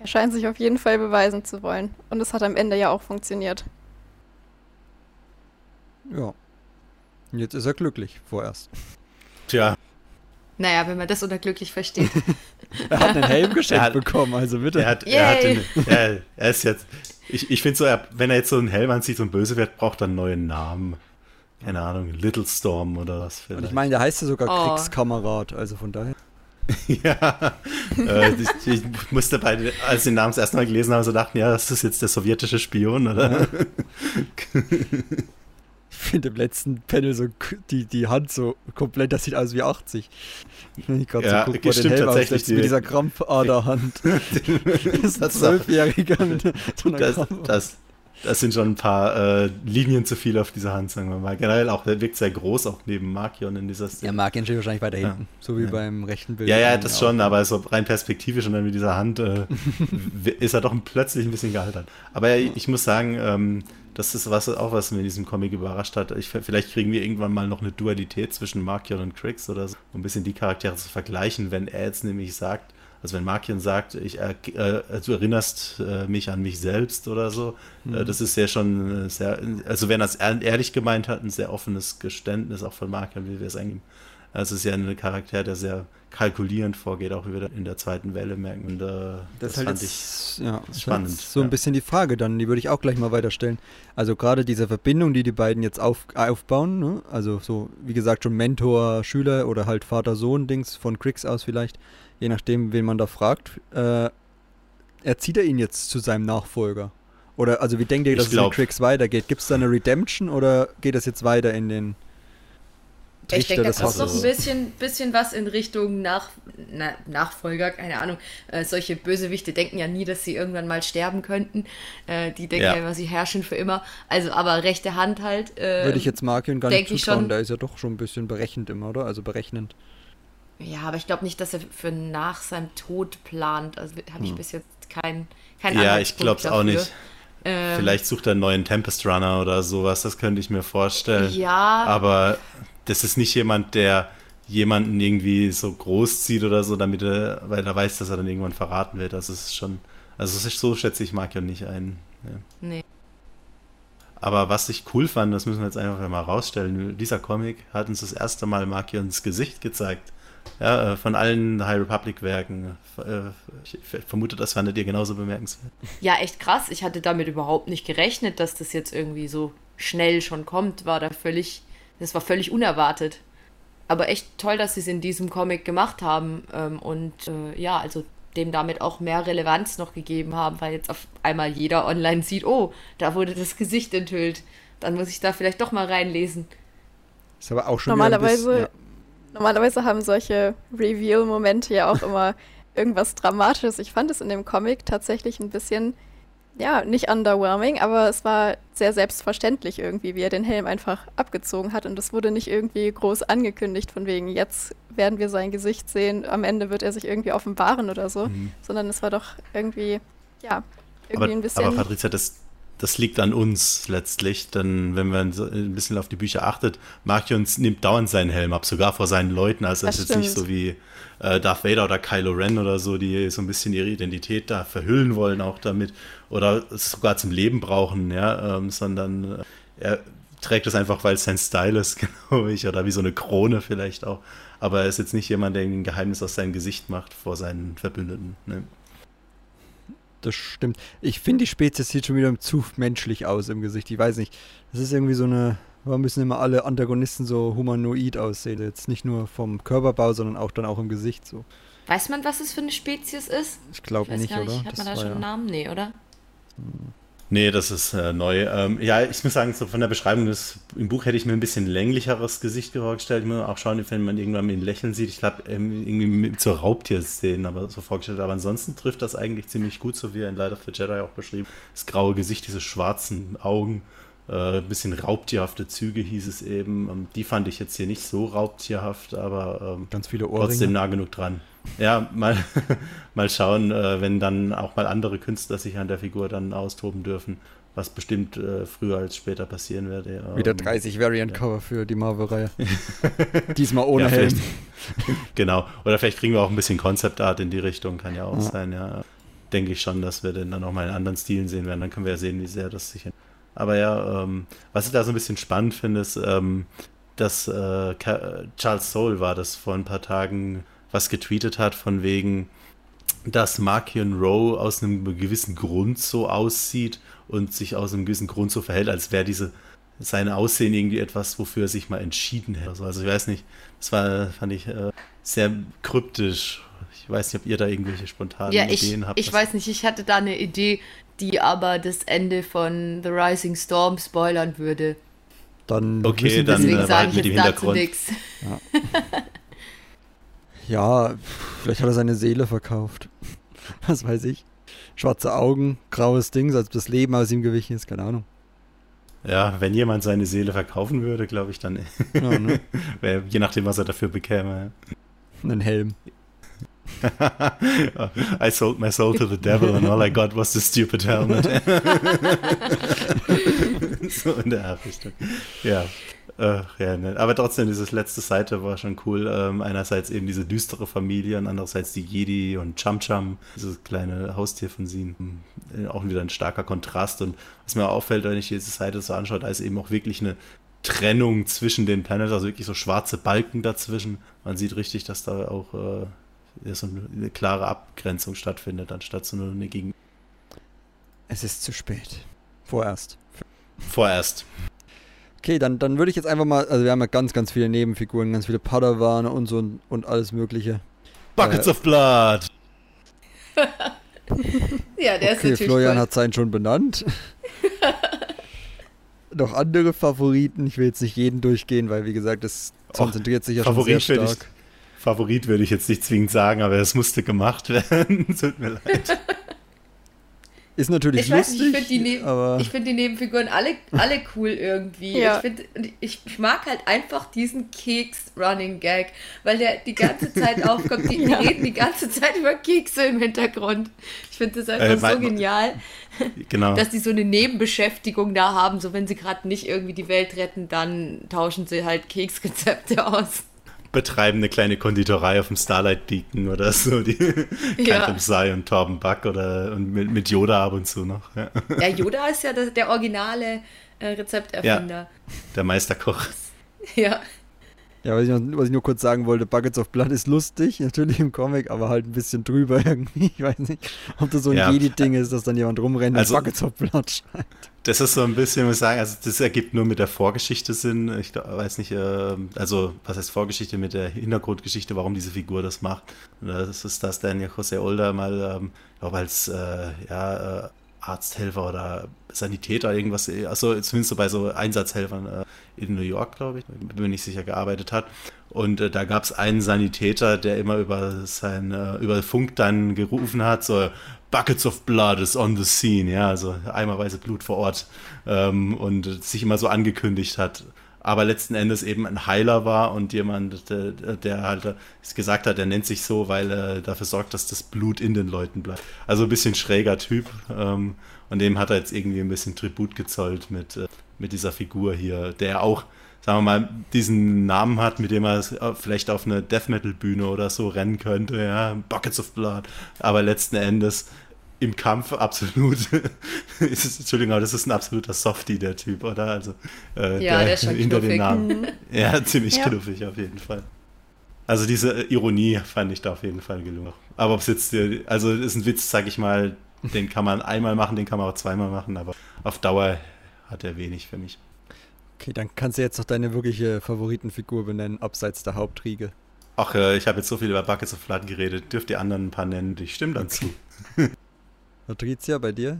S5: Er scheint sich auf jeden Fall beweisen zu wollen. Und es hat am Ende ja auch funktioniert.
S1: Ja. Und jetzt ist er glücklich, vorerst.
S6: Tja,
S4: Naja, wenn man das unter glücklich versteht.
S1: Er hat einen Helm geschenkt
S6: hat-
S1: bekommen, also bitte.
S6: er hat, er, den, er, er ist jetzt, ich, ich finde so, er, wenn er jetzt so einen Helm anzieht und böse wird, braucht er einen neuen Namen. Keine Ahnung, Little Storm oder was
S1: Und
S6: vielleicht.
S1: ich meine, der heißt ja sogar
S4: Oh.
S1: Kriegskamerad, also von daher.
S6: Ja, äh, ich, ich musste bei, den- als ich den Namen das erste Mal gelesen habe, so dachten, ja, das ist jetzt der sowjetische Spion, oder?
S1: Ich finde im letzten Panel so die, die Hand so komplett, das sieht aus wie 80. Wenn ich gerade
S6: Ja,
S1: so gucke, wo er den
S6: stimmt
S1: Helm
S6: tatsächlich,
S1: aufsetzt, mit
S6: die-
S1: dieser Krampfaderhand. das ist ein
S6: Das-
S1: Zwölfjähriger mit so einer
S6: Das,
S1: Krampfader.
S6: das, das sind schon ein paar äh, Linien zu viel auf dieser Hand, sagen wir mal. Generell auch, der wirkt sehr groß, auch neben Markion in dieser
S1: Ja,
S6: Szene.
S1: Markian steht wahrscheinlich weiter
S6: Ja.
S1: hinten. So wie
S6: Ja.
S1: beim rechten Bild.
S6: Ja, ja, das schon, aber so rein perspektivisch und dann mit dieser Hand äh, ist er doch plötzlich ein bisschen gealtert. Aber ja, ich muss sagen, ähm, das ist was, auch was mir in diesem Comic überrascht hat. Ich, vielleicht kriegen wir irgendwann mal noch eine Dualität zwischen Markion und Crix oder so, um ein bisschen die Charaktere zu vergleichen, wenn er jetzt nämlich sagt, also wenn Markion sagt, ich, äh, äh, du erinnerst äh, mich an mich selbst oder so, äh, das ist ja schon äh, sehr, also wenn er es ehr- ehrlich gemeint hat, ein sehr offenes Geständnis auch von Markion, wie wir es eigentlich also es ist ja ein Charakter, der sehr kalkulierend vorgeht, auch wie wir in der zweiten Welle merken. Und, äh,
S1: Das,
S6: das,
S1: halt
S6: fand
S1: jetzt, ja, das ist
S6: spannend,
S1: Halt so ein
S6: ja.
S1: bisschen die Frage dann, die würde ich auch gleich mal weiterstellen. Also gerade diese Verbindung, die die beiden jetzt auf, aufbauen, ne? also so wie gesagt schon Mentor, Schüler oder halt Vater-Sohn-Dings von Crix aus vielleicht, je nachdem, wen man da fragt, äh, erzieht er ihn jetzt zu seinem Nachfolger? Oder also wie denkt ihr, dass es
S6: glaub-
S1: mit Crix weitergeht? Gibt es da eine Redemption oder geht das jetzt weiter in den
S4: Ich denke, das ist
S1: Hasses?
S4: noch ein bisschen, bisschen was in Richtung Nach, na, Nachfolger, keine Ahnung. Äh, solche Bösewichte denken ja nie, dass sie irgendwann mal sterben könnten. Äh, die denken
S6: Ja.
S4: ja. immer, sie herrschen für immer. Also, aber rechte Hand halt. Äh,
S1: Würde ich jetzt Markion gar nicht zutrauen,
S4: schon.
S1: der ist ja doch schon ein bisschen berechnend immer, oder? Also berechnend.
S4: Ja, aber ich glaube nicht, dass er für nach seinem Tod plant. Also habe ich bis jetzt keinen kein
S6: ja, ich glaube es auch nicht.
S4: Ähm,
S6: Vielleicht sucht er einen neuen Tempest Runner oder sowas, das könnte ich mir vorstellen.
S4: Ja.
S6: Aber das ist nicht jemand, der jemanden irgendwie so groß zieht oder so, damit er, weil er weiß, dass er dann irgendwann verraten wird. Das ist schon, also es ist- so schätze ich Markion nicht ein. Ja.
S4: Nee.
S6: Aber was ich cool fand, das müssen wir jetzt einfach mal rausstellen, dieser Comic hat uns das erste Mal Markions Gesicht gezeigt. Ja, äh, von allen High Republic-Werken. Äh, Ich vermute, das fandet ihr genauso bemerkenswert.
S4: Ja, echt krass. Ich hatte damit überhaupt nicht gerechnet, dass das jetzt irgendwie so schnell schon kommt. War da völlig, das war völlig unerwartet. Aber echt toll, dass sie es in diesem Comic gemacht haben ähm, und äh, ja, also dem damit auch mehr Relevanz noch gegeben haben, weil jetzt auf einmal jeder online sieht, oh, da wurde das Gesicht enthüllt. Dann muss ich da vielleicht doch mal reinlesen.
S1: Ist aber auch schon wieder ein
S5: Normalerweise,
S1: bisschen- ja.
S5: Normalerweise haben solche Reveal-Momente ja auch immer irgendwas Dramatisches. Ich fand es in dem Comic tatsächlich ein bisschen, ja, nicht underwhelming, aber es war sehr selbstverständlich irgendwie, wie er den Helm einfach abgezogen hat. Und es wurde nicht irgendwie groß angekündigt, von wegen, jetzt werden wir sein Gesicht sehen, am Ende wird er sich irgendwie offenbaren oder so, sondern es war doch irgendwie, ja, irgendwie
S6: Aber,
S5: ein bisschen.
S6: aber Patricia, das, das liegt an uns letztlich, denn wenn man ein bisschen auf die Bücher achtet, Markion nimmt dauernd seinen Helm ab, sogar vor seinen Leuten. Also
S5: Das
S6: ist jetzt nicht so wie äh, Darth Vader oder Kylo Ren oder so, die so ein bisschen ihre Identität da verhüllen wollen auch damit oder es sogar zum Leben brauchen, ja, ähm, sondern äh, er trägt es einfach, weil es sein Style ist, glaube ich, oder wie so eine Krone vielleicht auch. Aber er ist jetzt nicht jemand, der ein Geheimnis aus seinem Gesicht macht vor seinen Verbündeten. Ne?
S1: Das stimmt. Ich finde, die Spezies sieht schon wieder zu menschlich aus im Gesicht. Ich weiß nicht. Das ist irgendwie so eine. Warum müssen immer alle Antagonisten so humanoid aussehen? Jetzt nicht nur vom Körperbau, sondern auch dann auch im Gesicht so.
S4: Weiß man, was es für eine Spezies ist?
S1: Ich glaube nicht,
S4: nicht,
S1: oder?
S4: hat
S1: Das
S4: man da schon
S1: ja-
S4: einen Namen? Nee, oder?
S6: Nee, das ist äh, neu. Ähm, ja, ich muss sagen, so von der Beschreibung des, im Buch hätte ich mir ein bisschen länglicheres Gesicht vorgestellt. Ich muss auch schauen, wenn man irgendwann mit ihm lächeln sieht. Ich glaube, ähm, irgendwie mit so Raubtierszenen aber so vorgestellt. Aber ansonsten trifft das eigentlich ziemlich gut, so wie er in Light of the Jedi auch beschrieben. Das graue Gesicht, diese schwarzen Augen, äh, ein bisschen raubtierhafte Züge hieß es eben. Ähm, die fand ich jetzt hier nicht so raubtierhaft, aber ähm,
S1: Ganz viele Ohrringe.
S6: trotzdem nah genug dran. Ja, mal, mal schauen, äh, wenn dann auch mal andere Künstler sich an der Figur dann austoben dürfen, was bestimmt äh, früher als später passieren wird. Ja,
S1: Wieder
S6: ähm,
S1: 30 Variant-Cover für die Marvel-Reihe. Diesmal ohne
S6: Ja,
S1: Helm.
S6: genau. Oder vielleicht kriegen wir auch ein bisschen Concept Art in die Richtung, kann ja auch
S1: Ja.
S6: sein, ja. Denke ich schon, dass wir den dann auch mal in anderen Stilen sehen werden. Dann können wir ja sehen, wie sehr das sich. Aber ja, ähm, was ich da so ein bisschen spannend finde, ist, ähm, dass äh, Ka- Charles Soule war das vor ein paar Tagen was getweetet hat, von wegen, dass Markion Rowe aus einem gewissen Grund so aussieht und sich aus einem gewissen Grund so verhält, als wäre diese sein Aussehen irgendwie etwas, wofür er sich mal entschieden hätte. Also, also ich weiß nicht, das war, fand ich äh, sehr kryptisch. Ich weiß nicht, ob ihr da irgendwelche spontanen
S4: Ja, ich,
S6: Ideen habt.
S4: ich weiß nicht, ich hatte da eine Idee, die aber das Ende von The Rising Storm spoilern würde.
S1: Dann
S6: Okay, dann, äh,
S4: sage ich
S6: mit dem Hintergrund.
S4: nichts.
S1: Ja, vielleicht hat er seine Seele verkauft. Was weiß ich. Schwarze Augen, graues Ding, als ob das Leben aus ihm gewichen ist, keine Ahnung.
S6: Ja, wenn jemand seine Seele verkaufen würde, glaube ich dann,
S1: Ja, ne?
S6: je nachdem, was er dafür bekäme.
S1: Einen Helm.
S6: I sold my soul to the devil and all I got was the stupid helmet. so in der Richtung. Ja. Äh, ja ne. Aber trotzdem, dieses letzte Seite war schon cool. Ähm, einerseits eben diese düstere Familie und andererseits die Jedi und Cham Cham, dieses kleine Haustier von sie. Äh, Auch wieder ein starker Kontrast. Und was mir auffällt, wenn ich diese Seite so anschaue, da ist eben auch wirklich eine Trennung zwischen den Planets, also wirklich so schwarze Balken dazwischen. Man sieht richtig, dass da auch äh, so eine, klare Abgrenzung stattfindet, anstatt so nur eine Gegen.
S1: Es ist zu spät. Vorerst.
S6: Vorerst.
S1: Okay, dann, dann würde ich jetzt einfach mal, also wir haben ja ganz, ganz viele Nebenfiguren, ganz viele Padawane und so und, und alles mögliche.
S6: Buckets
S1: Äh,
S6: of Blood!
S4: Ja, der ist
S1: Okay,
S4: natürlich
S1: Florian
S4: voll-
S1: hat seinen schon benannt. Noch andere Favoriten, ich will jetzt nicht jeden durchgehen, weil wie gesagt, das
S6: Och,
S1: konzentriert sich ja schon
S6: Favorit
S1: sehr
S6: würde ich,
S1: stark.
S6: Favorit würde ich jetzt nicht zwingend sagen, aber es musste gemacht werden. Tut mir leid.
S1: Ist natürlich
S4: Ich weiß nicht,
S1: lustig,
S4: ich finde die, ich find die Nebenfiguren alle, alle cool irgendwie.
S5: Ja.
S4: Ich, find, ich, ich mag halt einfach diesen Keks-Running-Gag, weil der die ganze Zeit aufkommt. Die, die
S5: Ja.
S4: reden die ganze Zeit über Kekse im Hintergrund. Ich finde das einfach
S6: Äh,
S4: so genial,
S6: Genau.
S4: dass die so eine Nebenbeschäftigung da haben. So, wenn sie gerade nicht irgendwie die Welt retten, dann tauschen sie halt Keksrezepte aus.
S6: Betreiben eine kleine Konditorei auf dem Starlight Beacon oder so. Die
S4: Ja.
S6: Sai und Torben Buck oder und mit, mit Yoda ab und zu noch. Ja.
S4: Ja, Yoda ist ja der, der originale äh, Rezepterfinder.
S6: Der Meisterkoch.
S4: Ja.
S1: ja, was ich, noch, was ich nur kurz sagen wollte, Buckets of Blood ist lustig, natürlich im Comic, aber halt ein bisschen drüber irgendwie. Ich weiß nicht, ob das so ein
S6: Ja.
S1: Jedi-Ding ist, dass dann jemand rumrennt
S6: Also-
S1: und Buckets of Blood schreibt.
S6: Das ist so ein bisschen, muss ich sagen, also das ergibt nur mit der Vorgeschichte Sinn. Ich weiß nicht, ähm, also was heißt Vorgeschichte mit der Hintergrundgeschichte, warum diese Figur das macht. Das ist, dass Daniel José Older mal, ähm, glaube als äh, ja, äh, Arzthelfer oder Sanitäter irgendwas, äh, also zumindest bei so Einsatzhelfern äh, in New York, glaube ich, bin mir nicht sicher, gearbeitet hat. Und äh, da gab es einen Sanitäter, der immer über sein, äh, über Funk dann gerufen hat, so Buckets of Blood is on the scene, ja, also eimerweise Blut vor Ort ähm, und sich immer so angekündigt hat. Aber letzten Endes eben ein Heiler war und jemand, der, der halt gesagt hat, er nennt sich so, weil er dafür sorgt, dass das Blut in den Leuten bleibt. Also ein bisschen schräger Typ. Ähm, und dem hat er jetzt irgendwie ein bisschen Tribut gezollt mit, äh, mit dieser Figur hier, der auch, sagen wir mal, diesen Namen hat, mit dem er vielleicht auf eine Death Metal Bühne oder so rennen könnte, ja, Buckets of Blood. Aber letzten Endes im Kampf absolut, ist es, Entschuldigung, aber das ist ein absoluter Softie, der Typ, oder? Also, äh,
S4: Ja, der ist schon
S6: hinter den
S4: knuffig.
S6: Namen. Ja, ziemlich
S5: Ja.
S6: knuffig auf jeden Fall. Also diese Ironie fand ich da auf jeden Fall gelungen. Aber ob es jetzt, äh, also ist ein Witz, sag ich mal, den kann man einmal machen, den kann man auch zweimal machen, aber auf Dauer hat er wenig für mich.
S1: Okay, dann kannst du jetzt noch deine wirkliche Favoritenfigur benennen, abseits der Hauptriege.
S6: Ach, äh, ich habe jetzt so viel über Buckets of Blood geredet, dürft ihr anderen ein paar nennen, ich stimme dann zu.
S1: Patricia, bei dir?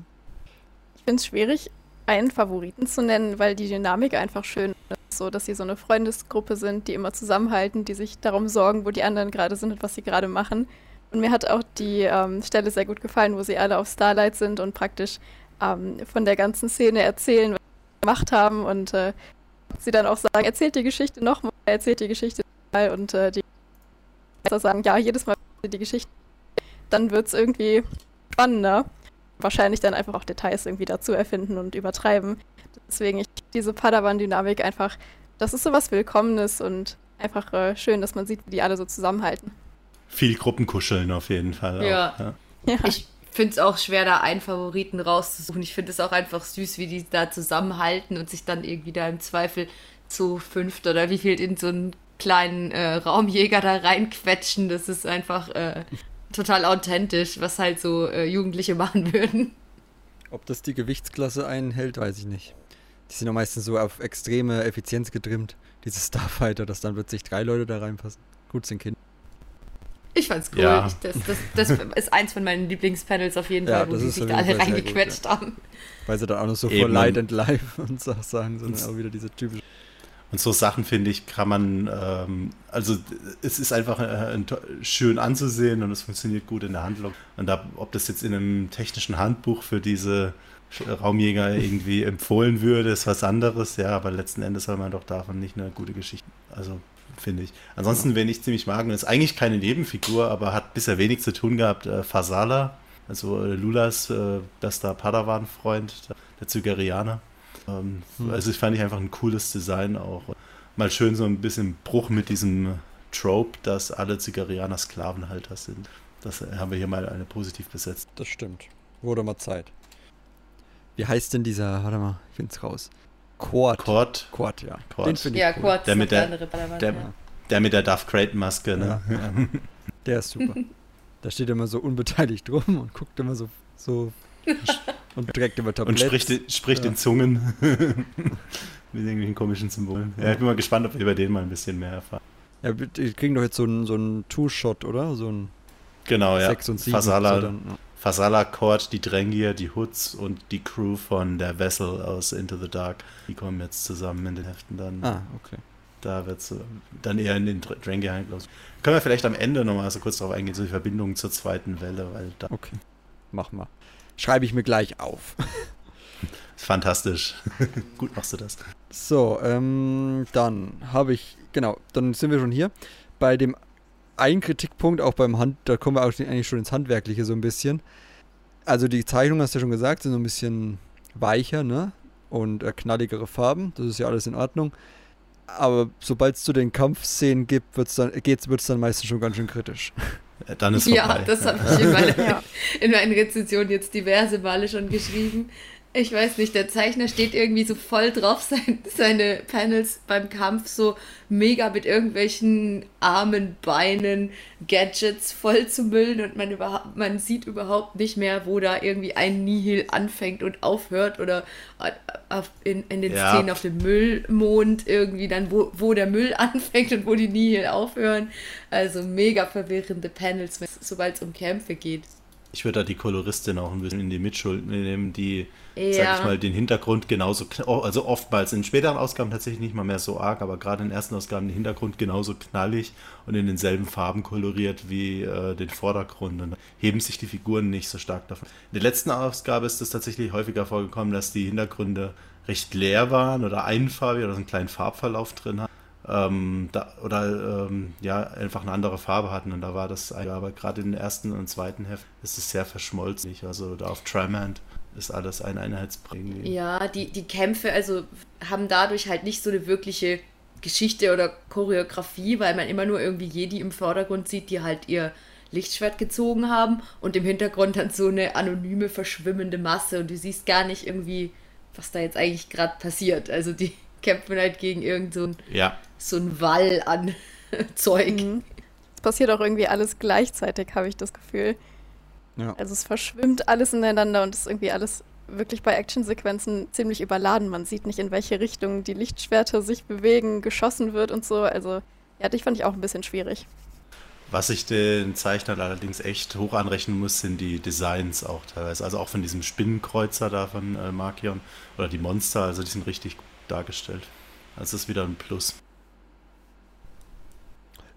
S5: finde es schwierig, einen Favoriten zu nennen, weil die Dynamik einfach schön ist. So, dass sie so eine Freundesgruppe sind, die immer zusammenhalten, die sich darum sorgen, wo die anderen gerade sind und was sie gerade machen. Und mir hat auch die ähm, Stelle sehr gut gefallen, wo sie alle auf Starlight sind und praktisch ähm, von der ganzen Szene erzählen, was sie gemacht haben und äh, sie dann auch sagen, erzählt die Geschichte nochmal, erzählt die Geschichte nochmal und äh, die sagen, ja, jedes Mal die Geschichte, dann wird es irgendwie spannender. Wahrscheinlich dann einfach auch Details irgendwie dazu erfinden und übertreiben. Deswegen ich diese Padawan-Dynamik einfach, das ist so was Willkommenes und einfach äh, schön, dass man sieht, wie die alle so zusammenhalten.
S6: Viel Gruppenkuscheln auf jeden Fall.
S4: Ja.
S6: Auch, ja.
S5: Ja.
S4: Ich finde es auch schwer, da einen Favoriten rauszusuchen. Ich finde es auch einfach süß, wie die da zusammenhalten und sich dann irgendwie da im Zweifel zu fünft oder wie viel in so einen kleinen äh, Raumjäger da reinquetschen. Das ist einfach äh, total authentisch, was halt so äh, Jugendliche machen würden.
S1: Ob das die Gewichtsklasse einhält, weiß ich nicht. Die sind ja meistens so auf extreme Effizienz getrimmt, diese Starfighter, dass dann plötzlich drei Leute da reinpassen. Gut sind Kinder.
S4: Ich fand's cool.
S6: Ja.
S4: Ich, das, das, das ist eins von meinen Lieblingspanels auf jeden
S1: Ja,
S4: Fall, wo
S1: das
S4: die
S1: ist
S4: sich da alle
S1: sehr gut,
S4: reingequetscht haben.
S1: Weil sie dann auch noch so
S6: Eben.
S1: vor Light and Life und so sagen, sondern auch wieder diese typische.
S6: Und so Sachen, finde ich, kann man, ähm, also es ist einfach äh, schön anzusehen und es funktioniert gut in der Handlung. Und da, ob das jetzt in einem technischen Handbuch für diese Raumjäger irgendwie empfohlen würde, ist was anderes, ja, aber letzten Endes soll man doch davon nicht eine gute Geschichte, also finde ich. Ansonsten, wen ich ziemlich mag, ist eigentlich keine Nebenfigur, aber hat bisher wenig zu tun gehabt, äh, Fasala, also äh, Lulas äh, bester Padawan-Freund, der, Zygerianer. Ähm,
S1: Hm.
S6: Also ich fand ich einfach ein cooles Design auch. Mal schön so ein bisschen Bruch mit diesem Trope, dass alle Zigarianer Sklavenhalter sind. Das äh, haben wir hier mal eine positiv besetzt.
S1: Das stimmt. Wurde mal Zeit. Wie heißt denn dieser, warte mal, ich find's raus. Quad.
S6: Cord,
S1: Quad, ja.
S6: Quad.
S1: Den finde ich
S4: Ja,
S1: cool.
S4: Quad
S6: Der mit der- der-
S4: ja.
S6: der mit der Darth Crate-Maske, ne?
S1: Der ist super. da steht immer so unbeteiligt rum und guckt immer so, so und trägt immer
S6: Und
S1: Tabletts.
S6: spricht, in- spricht
S1: Ja.
S6: in Zungen. mit irgendwelchen komischen Symbolen. Ja, ich bin mal gespannt, ob wir über den mal ein bisschen mehr erfahren.
S1: Ja, die kriegen doch jetzt so einen, so einen Two-Shot, oder? So ein
S6: Genau, ja.
S1: 6 und 7.
S6: Fasala,
S1: So dann, ja.
S6: Fasala, Cord, die Drängier, die Hoods und die Crew von der Vessel aus Into the Dark. Die kommen jetzt zusammen in den Heften dann.
S1: Ah, okay.
S6: Da wird es dann eher in den Dr- Drängier los. Können wir vielleicht am Ende nochmal so kurz darauf eingehen, so die Verbindung zur zweiten Welle, weil da
S1: Okay. Mach mal. Schreibe ich mir gleich auf.
S6: fantastisch. Gut machst du das.
S1: So, ähm, dann habe ich, genau, dann sind wir schon hier. Bei dem einen Kritikpunkt, auch beim Hand, da kommen wir auch schon- eigentlich schon ins Handwerkliche so ein bisschen. Also die Zeichnung, hast du ja schon gesagt, sind so ein bisschen weicher, ne? Und äh, knalligere Farben, das ist ja alles in Ordnung. Aber sobald es zu den Kampfszenen gibt, wird's dann, geht's, wird's dann meistens schon ganz schön kritisch.
S6: Dann ist
S4: Ja,
S6: vorbei.
S4: das habe ich in, meiner,
S5: Ja.
S4: in meinen Rezensionen jetzt diverse Male schon geschrieben. Ich weiß nicht, der Zeichner steht irgendwie so voll drauf, sein, seine Panels beim Kampf so mega mit irgendwelchen Armen, Beinen, Gadgets voll zu müllen und man, überhaupt, man sieht überhaupt nicht mehr, wo da irgendwie ein Nihil anfängt und aufhört oder auf, in, in den
S6: Ja.
S4: Szenen auf dem Müllmond irgendwie dann, wo, wo der Müll anfängt und wo die Nihil aufhören. Also mega verwirrende Panels, sobald es um Kämpfe geht.
S6: Ich würde da die Koloristin auch ein bisschen in die Mitschuld nehmen, die, sag
S4: Ja.
S6: ich mal, den Hintergrund genauso, oh, also oftmals in späteren Ausgaben tatsächlich nicht mal mehr so arg, aber gerade in den ersten Ausgaben den Hintergrund genauso knallig und in denselben Farben koloriert wie äh, den Vordergrund. Und heben sich die Figuren nicht so stark davon. In der letzten Ausgabe ist es tatsächlich häufiger vorgekommen, dass die Hintergründe recht leer waren oder einfarbig oder so einen kleinen Farbverlauf drin haben. Ähm, da, oder ähm, ja, einfach eine andere Farbe hatten und da war das, aber gerade in den ersten und zweiten Heft ist es sehr verschmolzen. Also da auf Tramand ist alles ein Einheitsprägung.
S4: Ja, die, die Kämpfe, also haben dadurch halt nicht so eine wirkliche Geschichte oder Choreografie, weil man immer nur irgendwie Jedi im Vordergrund sieht, die halt ihr Lichtschwert gezogen haben und im Hintergrund dann so eine anonyme, verschwimmende Masse und du siehst gar nicht irgendwie, was da jetzt eigentlich gerade passiert. Also die kämpfen halt gegen irgend so ein,
S6: Ja,
S4: so ein Wall an Zeug.
S5: Mhm. Es passiert auch irgendwie alles gleichzeitig, habe ich das Gefühl.
S1: Ja.
S5: Also es verschwimmt alles ineinander und ist irgendwie alles wirklich bei Actionsequenzen ziemlich überladen. Man sieht nicht, in welche Richtung die Lichtschwerter sich bewegen, geschossen wird und so. Also ja, dich fand ich auch ein bisschen schwierig.
S6: Was ich den Zeichnern allerdings echt hoch anrechnen muss, sind die Designs auch teilweise. Also auch von diesem Spinnenkreuzer da von äh, Markion oder die Monster, also die sind richtig dargestellt. Also das ist wieder ein Plus.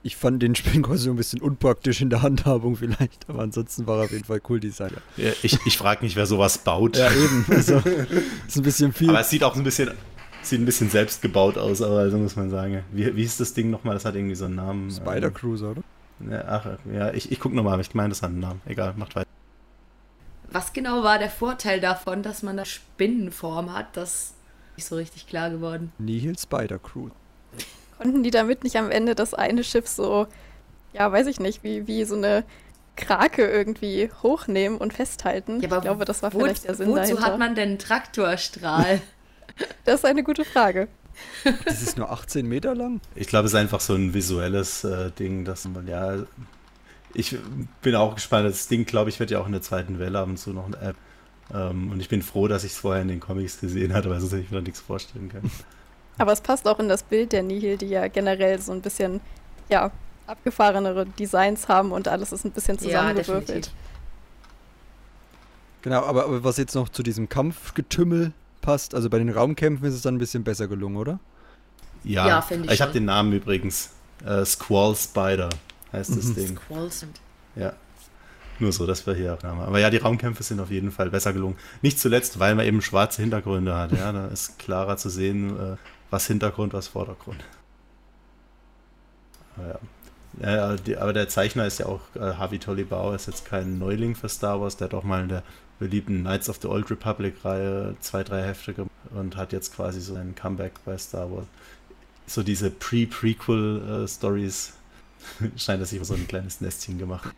S1: Ich fand den Spinnkreuzer so ein bisschen unpraktisch in der Handhabung vielleicht, aber ansonsten war er auf jeden Fall cool Design.
S6: Ja, ich ich frage mich, wer sowas baut.
S1: Ja, eben. Also, ist ein bisschen viel.
S6: Aber es sieht auch ein bisschen, sieht ein bisschen selbst gebaut aus, aber also muss man sagen. Wie, wie ist das Ding nochmal? Das hat irgendwie so einen Namen.
S1: Spider Cruiser, oder?
S6: Ja, ach, ja, ich, ich gucke nochmal, ich meine, das hat einen Namen. Egal, macht weiter.
S4: Was genau war der Vorteil davon, dass man da Spinnenform hat? Das ist nicht so richtig klar geworden.
S1: Nihil Spider Cruiser.
S5: Konnten die damit nicht am Ende das eine Schiff so, ja, weiß ich nicht, wie, wie so eine Krake irgendwie hochnehmen und festhalten?
S4: Ja, aber
S5: ich glaube, das war
S4: wo,
S5: vielleicht der Sinn
S4: wozu
S5: dahinter.
S4: hat man denn einen Traktorstrahl?
S5: das ist eine gute Frage.
S1: Das ist nur 18 Meter lang?
S6: Ich glaube, es ist einfach so ein visuelles äh, Ding, dass man, ja, ich bin auch gespannt. Das Ding, glaube ich, wird ja auch in der zweiten Welle ab und zu noch eine App. Ähm, und ich bin froh, dass ich es vorher in den Comics gesehen hatte, weil sonst hätte ich mir da nichts vorstellen können.
S5: Aber es passt auch in das Bild der Nihil, die ja generell so ein bisschen, ja, abgefahrenere Designs haben und alles ist ein bisschen
S4: ja,
S5: zusammengewürfelt.
S4: definitiv.
S1: Genau, aber, aber was jetzt noch zu diesem Kampfgetümmel passt, also bei den Raumkämpfen ist es dann ein bisschen besser gelungen, oder?
S6: Ja,
S4: Ja, finde ich
S6: ich habe den Namen übrigens. Äh, Squall Spider heißt das
S1: Mhm.
S6: Ding.
S4: Squalls und
S6: Ja. Nur so, das wäre hier auch Name. Aber ja, die Raumkämpfe sind auf jeden Fall besser gelungen. Nicht zuletzt, weil man eben schwarze Hintergründe hat. Ja, da ist klarer zu sehen, äh, was Hintergrund, was Vordergrund. Aber, ja. Ja, aber der Zeichner ist ja auch äh, Harvey Tolibau, ist jetzt kein Neuling für Star Wars. Der auch mal in der beliebten Knights of the Old Republic-Reihe zwei, drei Hefte gemacht und hat jetzt quasi so ein Comeback bei Star Wars. So diese Pre-Prequel-Stories scheint er sich so ein kleines Nestchen gemacht.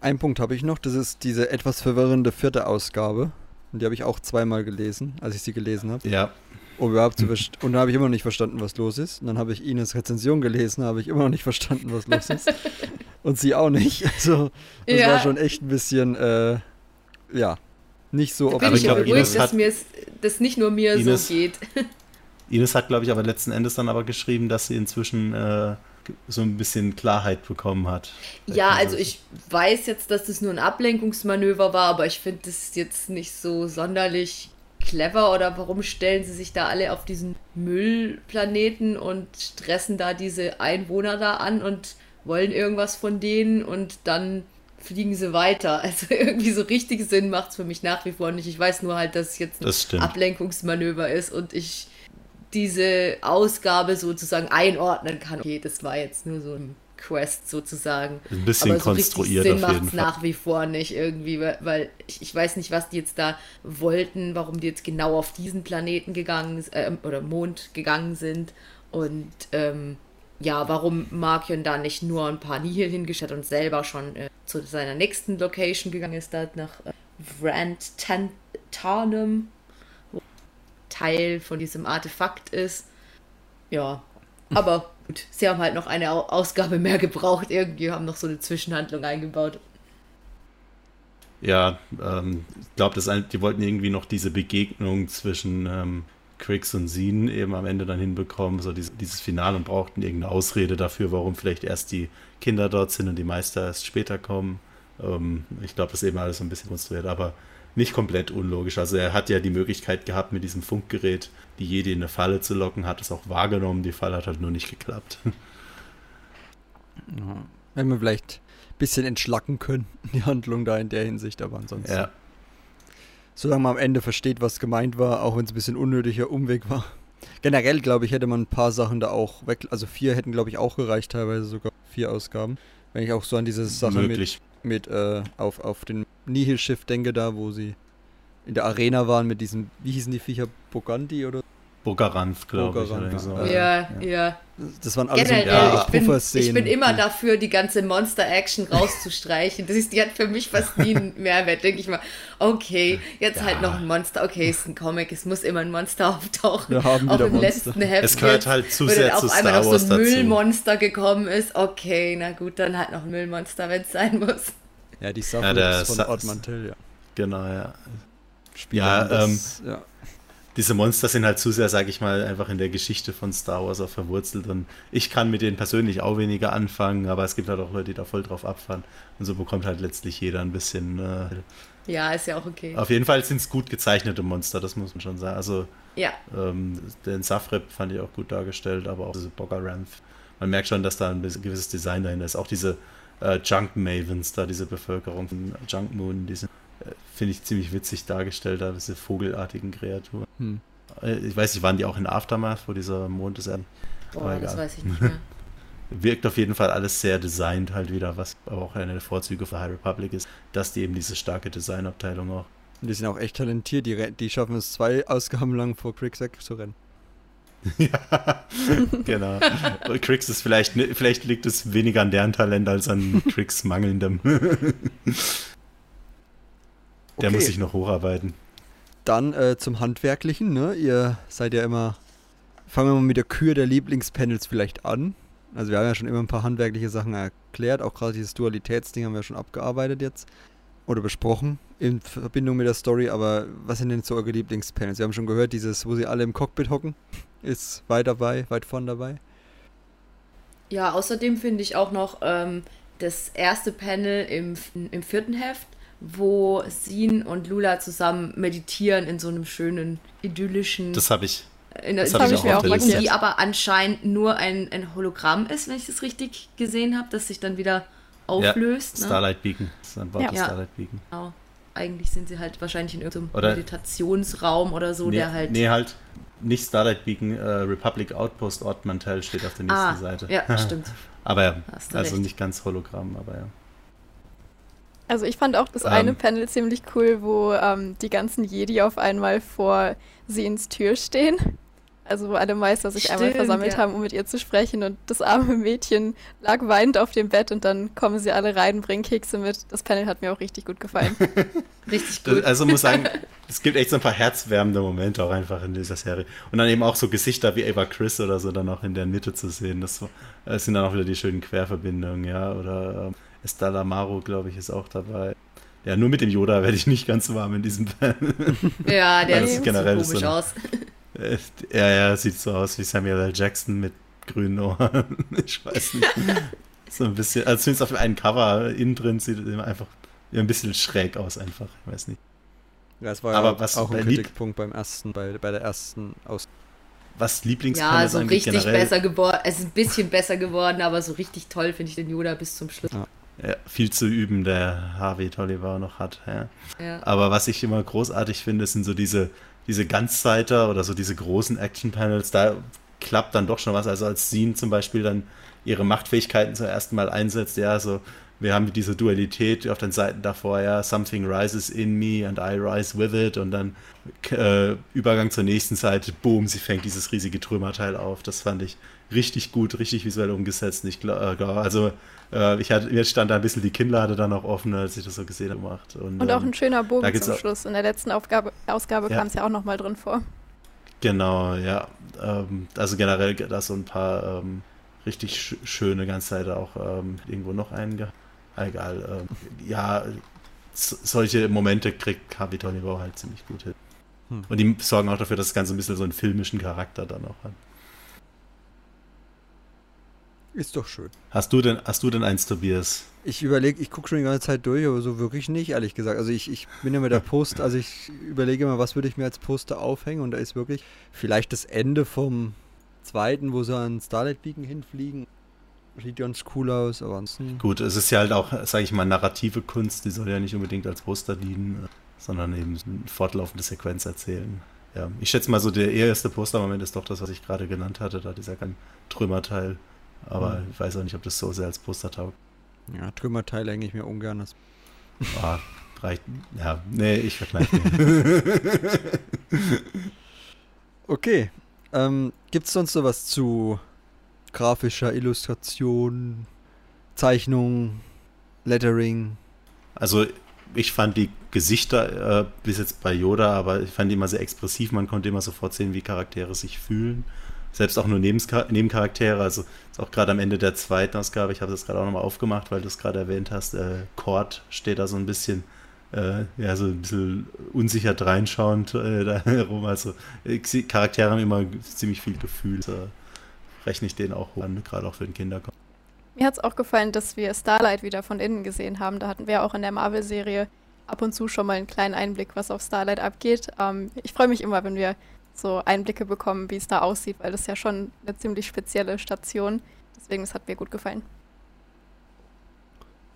S1: Ein Punkt habe ich noch, das ist diese etwas verwirrende vierte Ausgabe. Und die habe ich auch zweimal gelesen, als ich sie gelesen habe.
S6: Ja,
S1: Um überhaupt zu und da habe ich immer noch nicht verstanden, was los ist. Und dann habe ich Ines Rezension gelesen, habe ich immer noch nicht verstanden, was los ist. und sie auch nicht. Also, das
S4: Ja.
S1: war schon echt ein bisschen, äh, ja, nicht so
S4: Bin
S6: Aber
S4: ich
S6: ich
S4: ja
S6: glaub,
S4: beruhigt,
S6: Ines
S4: dass
S6: hat-
S4: mir nicht nur mir
S6: Ines-
S4: so geht.
S6: Ines hat, glaube ich, aber letzten Endes dann aber geschrieben, dass sie inzwischen äh, so ein bisschen Klarheit bekommen hat.
S4: Ja, also ich weiß jetzt, dass das nur ein Ablenkungsmanöver war, aber ich finde das jetzt nicht so sonderlich clever oder warum stellen sie sich da alle auf diesen Müllplaneten und stressen da diese Einwohner da an und wollen irgendwas von denen und dann fliegen sie weiter. Also irgendwie so richtig Sinn macht es für mich nach wie vor nicht. Ich weiß nur halt, dass es jetzt ein
S6: Das.
S4: Ablenkungsmanöver ist und ich diese Ausgabe sozusagen einordnen kann. Okay, das war jetzt nur so ein Quest sozusagen.
S6: Ein bisschen
S4: Aber so
S6: konstruiert
S4: Sinn
S6: auf jeden Fall.
S4: nach wie vor nicht irgendwie, weil, ich, ich weiß nicht, was die jetzt da wollten, warum die jetzt genau auf diesen Planeten gegangen äh, oder Mond gegangen sind und ähm, ja, warum Markion da nicht nur ein paar Nihil hingestellt und selber schon äh, zu seiner nächsten Location gegangen ist, da nach äh, Vrant Tan Tarnum, wo Teil von diesem Artefakt ist. Ja, aber gut, sie haben halt noch eine Au- Ausgabe mehr gebraucht. Irgendwie haben noch so eine Zwischenhandlung eingebaut.
S6: Ja, ähm, ich glaube, die wollten irgendwie noch diese Begegnung zwischen ähm, Crix und Sin eben am Ende dann hinbekommen, so dieses, dieses Finale und brauchten irgendeine Ausrede dafür, warum vielleicht erst die Kinder dort sind und die Meister erst später kommen. Ähm, ich glaube, das ist eben alles so ein bisschen konstruiert, aber nicht komplett unlogisch. Also er hat ja die Möglichkeit gehabt, mit diesem Funkgerät die Jedi in eine Falle zu locken, hat es auch wahrgenommen, die Falle hat halt nur nicht geklappt.
S1: Ja. Wenn wir vielleicht ein bisschen entschlacken können, die Handlung da in der Hinsicht, aber ansonsten.
S6: ja.
S1: Solange man am Ende versteht, was gemeint war, auch wenn es ein bisschen unnötiger Umweg war. Generell, glaube ich, hätte man ein paar Sachen da auch weg. Also vier hätten, glaube ich, auch gereicht, teilweise sogar vier Ausgaben. Wenn ich auch so an diese Sache mit,
S6: möglich.
S1: Mit äh, auf, auf den Nihil-Schiff denke, da wo sie in der Arena waren mit diesem, wie hießen die Viecher, Boganti oder?
S6: Bogaranf, glaube ich. Oder so.
S1: ja.
S4: ja, ja.
S1: Das waren alles so
S4: Generell,
S6: ja,
S4: ich, bin, ich bin immer dafür, die ganze Monster-Action rauszustreichen. Das ist, die hat für mich fast nie einen Mehrwert. Denke ich mal, okay, jetzt halt noch ein Monster. Okay, ist ein Comic, es muss immer ein Monster auftauchen.
S1: Wir haben
S4: auch im
S1: Monster.
S4: letzten Heft.
S6: Es gehört halt zu sehr
S4: dann
S6: zu
S4: auf einmal
S6: Star
S4: noch
S6: Wars
S4: so ein
S6: dazu.
S4: Müllmonster gekommen ist. Okay, na gut, dann halt noch ein Müllmonster, wenn es sein muss.
S1: Ja, die
S6: Ja, der
S1: Suffix von
S6: Sa-
S1: Odd Mantel, ja.
S6: Genau, ja.
S1: Spielen
S6: Ja,
S1: das, ja.
S6: Diese Monster sind halt zu sehr, sag ich mal, einfach in der Geschichte von Star Wars auch verwurzelt und ich kann mit denen persönlich auch weniger anfangen, aber es gibt halt auch Leute, die da voll drauf abfahren und so bekommt halt letztlich jeder ein bisschen. Äh,
S4: ja, ist ja auch okay.
S6: Auf jeden Fall sind es gut gezeichnete Monster, das muss man schon sagen. Also
S4: ja.
S6: ähm, den Safrep fand ich auch gut dargestellt, aber auch diese Boggaranth. Man merkt schon, dass da ein gewisses Design dahinter ist. Auch diese äh, Junk Mavens, da diese Bevölkerung von Junk Moon, die sind, finde ich ziemlich witzig dargestellt, da diese vogelartigen Kreaturen. Hm. Äh, ich weiß nicht, waren die auch in Aftermath, wo dieser Mond ist?
S4: Boah, das weiß ich nicht mehr.
S6: Wirkt auf jeden Fall alles sehr designt halt wieder, was aber auch eine der Vorzüge für High Republic ist, dass die eben diese starke Designabteilung auch.
S1: Und die sind auch echt talentiert, die, die schaffen es zwei Ausgaben lang vor Cricksack zu rennen.
S6: ja, genau. Crix ist vielleicht, vielleicht liegt es weniger an deren Talent als an Crix mangelndem. Der okay. muss sich noch hocharbeiten.
S1: Dann äh, zum Handwerklichen, ne? Ihr seid ja immer. Fangen wir mal mit der Kür der Lieblingspanels vielleicht an. Also wir haben ja schon immer ein paar handwerkliche Sachen erklärt, auch gerade dieses Dualitätsding haben wir schon abgearbeitet jetzt oder besprochen in Verbindung mit der Story, aber was sind denn so eure Lieblingspanels? Wir haben schon gehört, dieses, wo sie alle im Cockpit hocken ist weit dabei, weit vorn dabei.
S4: Ja, außerdem finde ich auch noch ähm, das erste Panel im, im vierten Heft, wo Sin und Lula zusammen meditieren in so einem schönen, idyllischen.
S6: Das habe ich.
S4: In der, das habe ich, mir auch markiert. Die aber anscheinend nur ein, ein Hologramm ist, wenn ich das richtig gesehen habe, das sich dann wieder auflöst.
S6: Ja, ne? Starlight Beacon. Das ist ein Wort ja. Starlight Beacon.
S4: Genau. Eigentlich sind sie halt wahrscheinlich in irgendeinem oder Meditationsraum oder so,
S6: nee,
S4: der halt.
S6: Nee, halt nicht Starlight Beacon, äh, Republic Outpost Ort Mantell steht auf der nächsten ah, Seite.
S4: Ja, stimmt.
S6: aber ja, also recht. nicht ganz Hologramm, aber ja.
S5: Also ich fand auch das ähm, eine Panel ziemlich cool, wo ähm, die ganzen Jedi auf einmal vor sie ins Tür stehen. Also wo alle Meister sich Stimmt, einmal versammelt ja. haben, um mit ihr zu sprechen und das arme Mädchen lag weinend auf dem Bett und dann kommen sie alle rein, bringen Kekse mit. Das Panel hat mir auch richtig gut gefallen.
S4: richtig gut.
S6: Also muss sagen, es gibt echt so ein paar herzwärmende Momente auch einfach in dieser Serie. Und dann eben auch so Gesichter wie Ava Chris oder so dann auch in der Mitte zu sehen. Das, das sind dann auch wieder die schönen Querverbindungen, ja. Oder ähm, Estella Maro, glaube ich, ist auch dabei. Ja, nur mit dem Yoda werde ich nicht ganz warm in diesem Panel.
S4: Ja, der sieht generell so komisch so aus.
S6: Ja, ja, sieht so aus wie Samuel L. Jackson mit grünen Ohren. ich weiß nicht. So ein bisschen, also zumindest auf einem Cover innen drin sieht es einfach ein bisschen schräg aus, einfach. Ich weiß nicht.
S1: Ja, es war aber ja was auch ein Kritikpunkt beim ersten, bei, bei der ersten Aus.
S6: Was Lieblingspanel
S4: Ja, so richtig generell? besser geworden. Es ist ein bisschen besser geworden, aber so richtig toll finde ich den Yoda bis zum Schluss.
S6: Ja. Ja, viel zu üben, der Harvey Tolliver noch hat. Ja. ja. Aber was ich immer großartig finde, sind so diese diese Ganzseiter oder so diese großen Action-Panels, da klappt dann doch schon was. Also als Scene zum Beispiel dann ihre Machtfähigkeiten zum ersten Mal einsetzt, ja, so wir haben diese Dualität auf den Seiten davor, ja, something rises in me and I rise with it und dann äh, Übergang zur nächsten Seite, boom, sie fängt dieses riesige Trümmerteil auf. Das fand ich richtig gut, richtig visuell umgesetzt. Ich glaube, äh, also äh, ich hatte, mir stand da ein bisschen die Kinnlade dann auch offen, als ich das so gesehen habe. Gemacht.
S5: Und, und auch ähm, ein schöner Bogen zum Schluss. In der letzten Aufgabe, Ausgabe ja. kam es ja auch nochmal drin vor.
S6: Genau, ja. Ähm, also generell da so ein paar ähm, richtig sch schöne ganze Zeit auch ähm, irgendwo noch einge egal. Ähm, ja, solche Momente kriegt Capitolio halt ziemlich gut hin. Hm. Und die sorgen auch dafür, dass das Ganze ein bisschen so einen filmischen Charakter dann auch hat.
S1: Ist doch schön.
S6: Hast du denn, hast du denn eins, Tobias?
S1: Ich überlege, ich gucke schon die ganze Zeit durch, aber so wirklich nicht, ehrlich gesagt. Also ich, ich bin ja mit der Post, also ich überlege mal, was würde ich mir als Poster aufhängen und da ist wirklich vielleicht das Ende vom zweiten, wo sie an Starlight Beacon hinfliegen sieht ganz cool aus, aber ansonsten.
S6: Gut, es ist ja halt auch, sage ich mal, narrative Kunst, die soll ja nicht unbedingt als Poster dienen, sondern eben eine fortlaufende Sequenz erzählen. Ja, ich schätze mal so, der erste Postermoment ist doch das, was ich gerade genannt hatte, da dieser Trümmerteil. Aber mhm. ich weiß auch nicht, ob das so sehr als Poster taugt.
S1: Ja, Trümmerteil hänge ich mir ungern. Das
S6: oh, reicht. Ja, nee, ich verkneife mir.
S1: okay. Ähm, Gibt es sonst noch was zu grafischer Illustration, Zeichnung, Lettering.
S6: Also ich fand die Gesichter äh, bis jetzt bei Yoda, aber ich fand die immer sehr expressiv. Man konnte immer sofort sehen, wie Charaktere sich fühlen. Selbst auch nur Nebencharaktere. Also auch gerade am Ende der zweiten Ausgabe, ich habe das gerade auch nochmal aufgemacht, weil du es gerade erwähnt hast, äh, Cord steht da so ein bisschen äh, ja, so ein bisschen unsicher reinschauend äh, da herum. Also Charaktere haben immer ziemlich viel Gefühl. Da rechne ich denen auch an, gerade auch für den Kindergarten.
S5: Mir hat es auch gefallen, dass wir Starlight wieder von innen gesehen haben. Da hatten wir auch in der Marvel-Serie ab und zu schon mal einen kleinen Einblick, was auf Starlight abgeht. Ähm, ich freue mich immer, wenn wir so Einblicke bekommen, wie es da aussieht, weil das ist ja schon eine ziemlich spezielle Station. Deswegen, es hat mir gut gefallen.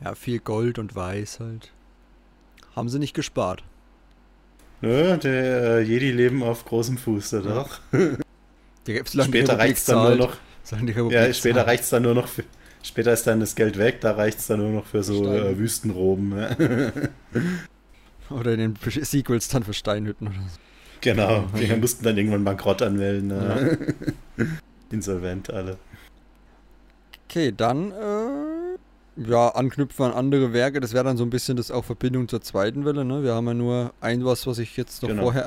S1: Ja, viel Gold und Weiß halt. Haben sie nicht gespart.
S6: Nö, der äh, Jedi leben auf großem Fuß, da doch.
S1: Die,
S6: später reicht es dann nur noch. Ja, später reicht es dann nur noch für, Später ist dann das Geld weg, da reicht es dann nur noch für so äh, Wüstenroben.
S1: oder in den Sequels dann für Steinhütten oder so.
S6: Genau, die mussten dann irgendwann Bankrott anmelden. Ne? Ja. Insolvent alle.
S1: Okay, dann äh, ja, anknüpfen an andere Werke. Das wäre dann so ein bisschen das auch Verbindung zur zweiten Welle. Ne? Wir haben ja nur ein was, was ich jetzt noch genau. vorher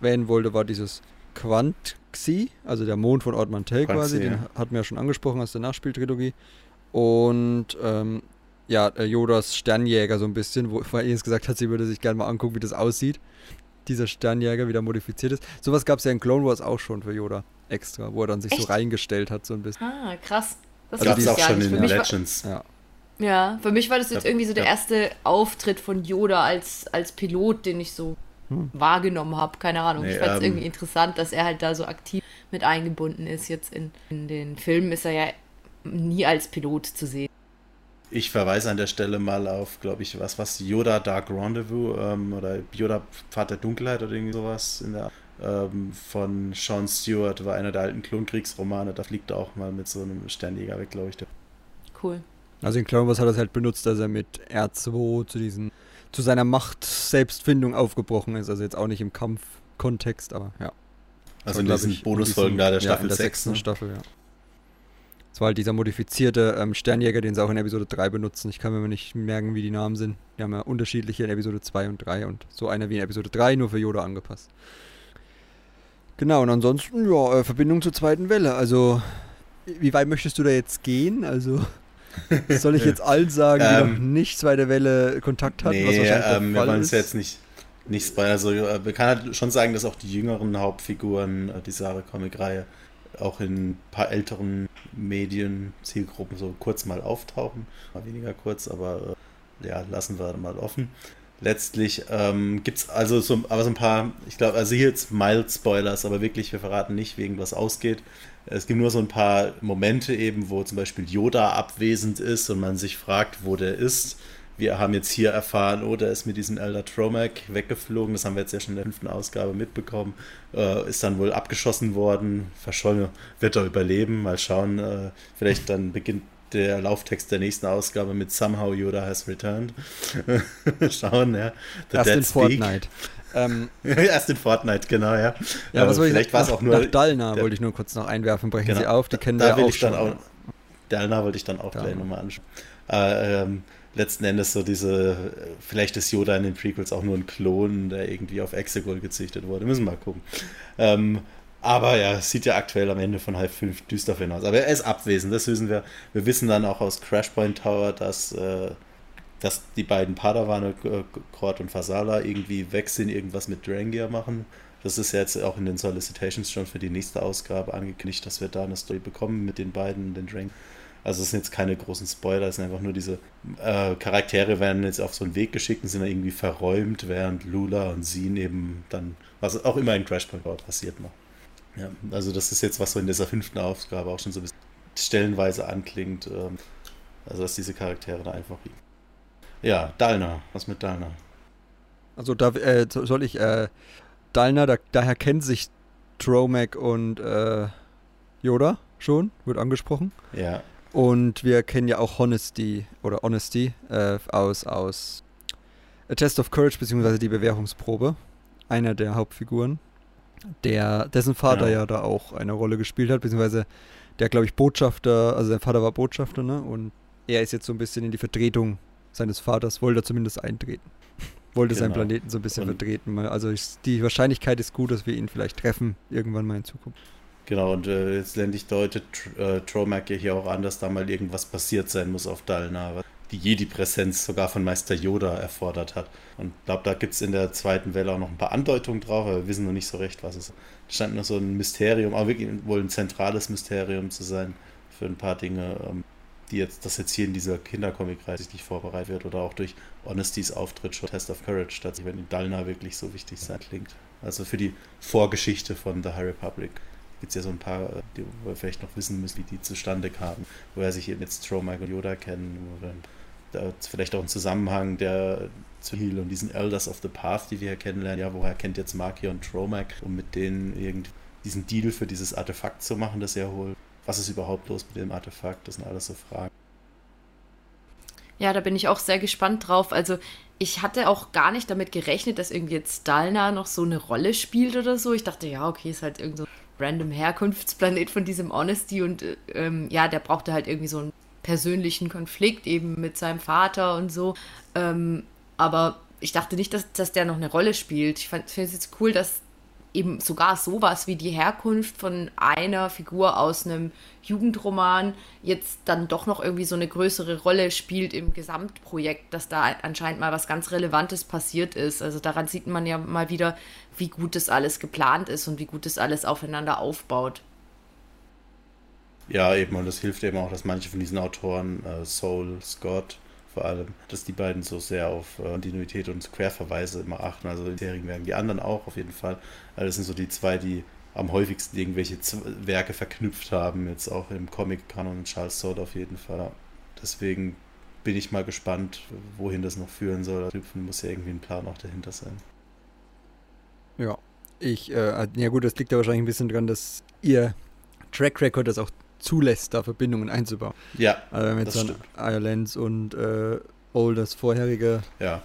S1: erwähnen wollte, war dieses Quant Xi, also der Mond von Ort Mantell quasi, den hatten wir ja schon angesprochen aus der Nachspieltrilogie. Und ähm, ja, äh, Yodas Sternjäger so ein bisschen, wo Ines gesagt hat, sie würde sich gerne mal angucken, wie das aussieht. Dieser Sternjäger, wie der modifiziert ist. Sowas gab es ja in Clone Wars auch schon für Yoda extra, wo er dann sich Echt? so reingestellt hat, so ein bisschen.
S4: Ah, krass.
S6: Das also gab es auch schon in den Legends.
S4: War, ja. ja, für mich war das jetzt ja, irgendwie so der ja. erste Auftritt von Yoda als, als Pilot, den ich so hm. wahrgenommen habe. Keine Ahnung. Nee, ich fand es ähm, irgendwie interessant, dass er halt da so aktiv mit eingebunden ist. Jetzt in, in den Filmen ist er ja nie als Pilot zu sehen.
S6: Ich verweise an der Stelle mal auf, glaube ich, was, was Yoda Dark Rendezvous ähm, oder Yoda Pfad der Dunkelheit oder irgendwie sowas in der ähm, von Sean Stewart war einer der alten Klonkriegsromane. Da fliegt er auch mal mit so einem Sternjäger weg, glaube ich.
S4: Cool.
S1: Also in Clone Wars hat er es halt benutzt, dass er mit R2 zu diesen zu seiner Macht Selbstfindung aufgebrochen ist. Also jetzt auch nicht im Kampfkontext, aber ja.
S6: Also in diesen Bonusfolgen da der Staffel ja, in der 6. Sechsten
S1: ne? Staffel, ja. Das war halt dieser modifizierte ähm, Sternjäger, den sie auch in Episode 3 benutzen. Ich kann mir nicht merken, wie die Namen sind. Die haben ja unterschiedliche in Episode 2 und 3 und so einer wie in Episode 3, nur für Yoda angepasst. Genau, und ansonsten, ja, äh, Verbindung zur zweiten Welle. Also, wie weit möchtest du da jetzt gehen? Also. Soll ich jetzt allen sagen, die ähm, noch nicht zweite Welle Kontakt hatten?
S6: Nee, ähm, wir wollen es jetzt nicht, nicht spoilern. Also, man kann halt schon sagen, dass auch die jüngeren Hauptfiguren äh, dieser Comic-Reihe auch in ein paar älteren Medien, Zielgruppen so kurz mal auftauchen. Mal weniger kurz, aber äh, ja, lassen wir mal offen. Letztlich ähm, gibt es also so, aber so ein paar, ich glaube, also hier jetzt mild Spoilers, aber wirklich, wir verraten nicht, wegen was ausgeht. Es gibt nur so ein paar Momente eben, wo zum Beispiel Yoda abwesend ist und man sich fragt, wo der ist. Wir haben jetzt hier erfahren, oh, der ist mit diesem Elder Tromac weggeflogen. Das haben wir jetzt ja schon in der fünften Ausgabe mitbekommen. Äh, ist dann wohl abgeschossen worden. Verschollen wird er überleben. Mal schauen. Äh, vielleicht dann beginnt der Lauftext der nächsten Ausgabe mit Somehow Yoda has returned. schauen, ja.
S1: The Erst Dead in Speak. Fortnite.
S6: Ähm, Erst in Fortnite, genau, ja.
S1: Ja, was vielleicht war es auch nur. Nach Dalna wollte ich nur kurz noch einwerfen, brechen genau, Sie auf, die kennen
S6: da
S1: wir
S6: auch schon. Auch, Dalna wollte ich dann auch Dalna. gleich nochmal anschauen. Äh, ähm, letzten Endes so diese, vielleicht ist Yoda in den Prequels auch nur ein Klon, der irgendwie auf Exegol gezüchtet wurde. Müssen wir mal gucken. Ähm, aber ja, sieht ja aktuell am Ende von halb fünf düster für ihn aus. Aber er ist abwesend, das wissen wir. Wir wissen dann auch aus Crashpoint Tower, dass äh, dass die beiden Padawane, Kord und Fasala, irgendwie weg sind, irgendwas mit Drangia machen. Das ist jetzt auch in den Solicitations schon für die nächste Ausgabe angekündigt, dass wir da eine Story bekommen mit den beiden, den Drang. Also es sind jetzt keine großen Spoiler, es sind einfach nur diese äh, Charaktere werden jetzt auf so einen Weg geschickt und sind dann irgendwie verräumt, während Lula und Sin eben dann, was auch immer in Crash Point passiert noch. Ja, also das ist jetzt was so in dieser fünften Ausgabe auch schon so ein bisschen stellenweise anklingt. Ähm, also dass diese Charaktere da einfach liegen. Ja, Dalna. Was mit Dalna?
S1: Also da äh, soll ich äh, Dalna, da, daher kennt sich Tromac und äh, Yoda schon, wird angesprochen.
S6: Ja.
S1: Und wir kennen ja auch Honesty oder Honesty äh, aus, aus A Test of Courage, beziehungsweise die Bewährungsprobe. Einer der Hauptfiguren, der, dessen Vater genau. ja da auch eine Rolle gespielt hat, beziehungsweise der, glaube ich, Botschafter, also sein Vater war Botschafter, ne? Und er ist jetzt so ein bisschen in die Vertretung seines Vaters wollte er zumindest eintreten. Wollte genau. seinen Planeten so ein bisschen und vertreten. Also ich, die Wahrscheinlichkeit ist gut, dass wir ihn vielleicht treffen, irgendwann mal in Zukunft.
S6: Genau, und äh, letztendlich deutet äh, Tromac ja hier auch an, dass da mal irgendwas passiert sein muss auf Dalna. die Jedi-Präsenz sogar von Meister Yoda erfordert hat. Und ich glaube, da gibt es in der zweiten Welle auch noch ein paar Andeutungen drauf, aber wir wissen noch nicht so recht, was es ist. Es scheint noch so ein Mysterium, aber wirklich wohl ein zentrales Mysterium zu sein für ein paar Dinge, ähm, die jetzt, das jetzt hier in dieser Kindercomic-Reihe sich vorbereitet wird oder auch durch Honestys Auftritt schon Test of Courage, dass wenn die Dalna wirklich so wichtig sein klingt. Also für die Vorgeschichte von The High Republic gibt es ja so ein paar, äh, die wo wir vielleicht noch wissen müssen, wie die zustande kamen, woher sich eben jetzt Stromag und Yoda kennen, oder da vielleicht auch ein Zusammenhang der zu Heal und diesen Elders of the Path, die wir hier kennenlernen. Ja, woher kennt jetzt Markia und Tromag, um mit denen irgendwie diesen Deal für dieses Artefakt zu machen, das er holt? Was ist überhaupt los mit dem Artefakt? Das sind alles so Fragen.
S4: Ja, da bin ich auch sehr gespannt drauf. Also ich hatte auch gar nicht damit gerechnet, dass irgendwie jetzt Dalna noch so eine Rolle spielt oder so. Ich dachte, ja, okay, ist halt irgend so random Herkunftsplanet von diesem Honesty und ähm, ja, der brauchte halt irgendwie so einen persönlichen Konflikt eben mit seinem Vater und so. Ähm, aber ich dachte nicht, dass, dass der noch eine Rolle spielt. Ich finde es jetzt cool, dass eben sogar sowas wie die Herkunft von einer Figur aus einem Jugendroman jetzt dann doch noch irgendwie so eine größere Rolle spielt im Gesamtprojekt, dass da anscheinend mal was ganz Relevantes passiert ist. Also daran sieht man ja mal wieder, wie gut das alles geplant ist und wie gut das alles aufeinander aufbaut.
S6: Ja, eben, und das hilft eben auch, dass manche von diesen Autoren, äh, Soul, Scott, vor allem, dass die beiden so sehr auf äh, Kontinuität und Querverweise immer achten. Also die Serien werden die anderen auch auf jeden Fall. Also das sind so die zwei, die am häufigsten irgendwelche Z Werke verknüpft haben, jetzt auch im Comic-Kanon Charles Soule auf jeden Fall. Deswegen bin ich mal gespannt, wohin das noch führen soll. Da muss ja irgendwie ein Plan auch dahinter sein.
S1: Ja, ich, äh, ja gut, das liegt ja wahrscheinlich ein bisschen dran, dass ihr Track Record das auch zulässt, da Verbindungen einzubauen.
S6: Ja.
S1: Also wenn wir jetzt dann Irelands und äh, Olders vorherige.
S6: Ja.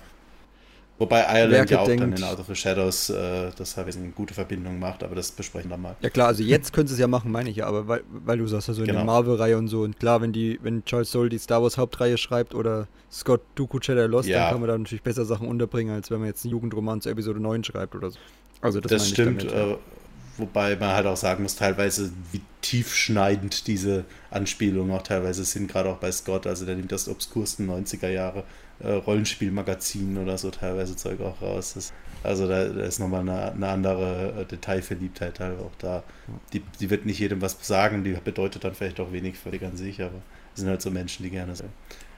S6: Wobei Ireland Werke ja auch denkt, dann in Out of the Shadows äh, das halt eine gute Verbindung macht, aber das besprechen wir mal.
S1: Ja klar, also jetzt können sie es ja machen, meine ich ja, aber weil, weil du sagst, also in genau. der Marvel-Reihe und so und klar, wenn die, wenn Charles Soule die Star Wars Hauptreihe schreibt oder Scott Dooku Jedi Lost, ja. dann kann man da natürlich besser Sachen unterbringen, als wenn man jetzt einen Jugendroman zu Episode 9 schreibt oder so.
S6: Also das, das stimmt, damit, ja. Wobei man halt auch sagen muss, teilweise wie tiefschneidend diese Anspielungen auch teilweise sind, gerade auch bei Scott. Also der nimmt das obskursten 90er Jahre äh, Rollenspielmagazin oder so teilweise Zeug auch raus. Das, also da, da, ist nochmal eine, eine andere äh, Detailverliebtheit halt auch da. Die, die wird nicht jedem was sagen, die bedeutet dann vielleicht auch wenig völlig an sich, aber sind halt so Menschen, die gerne sind.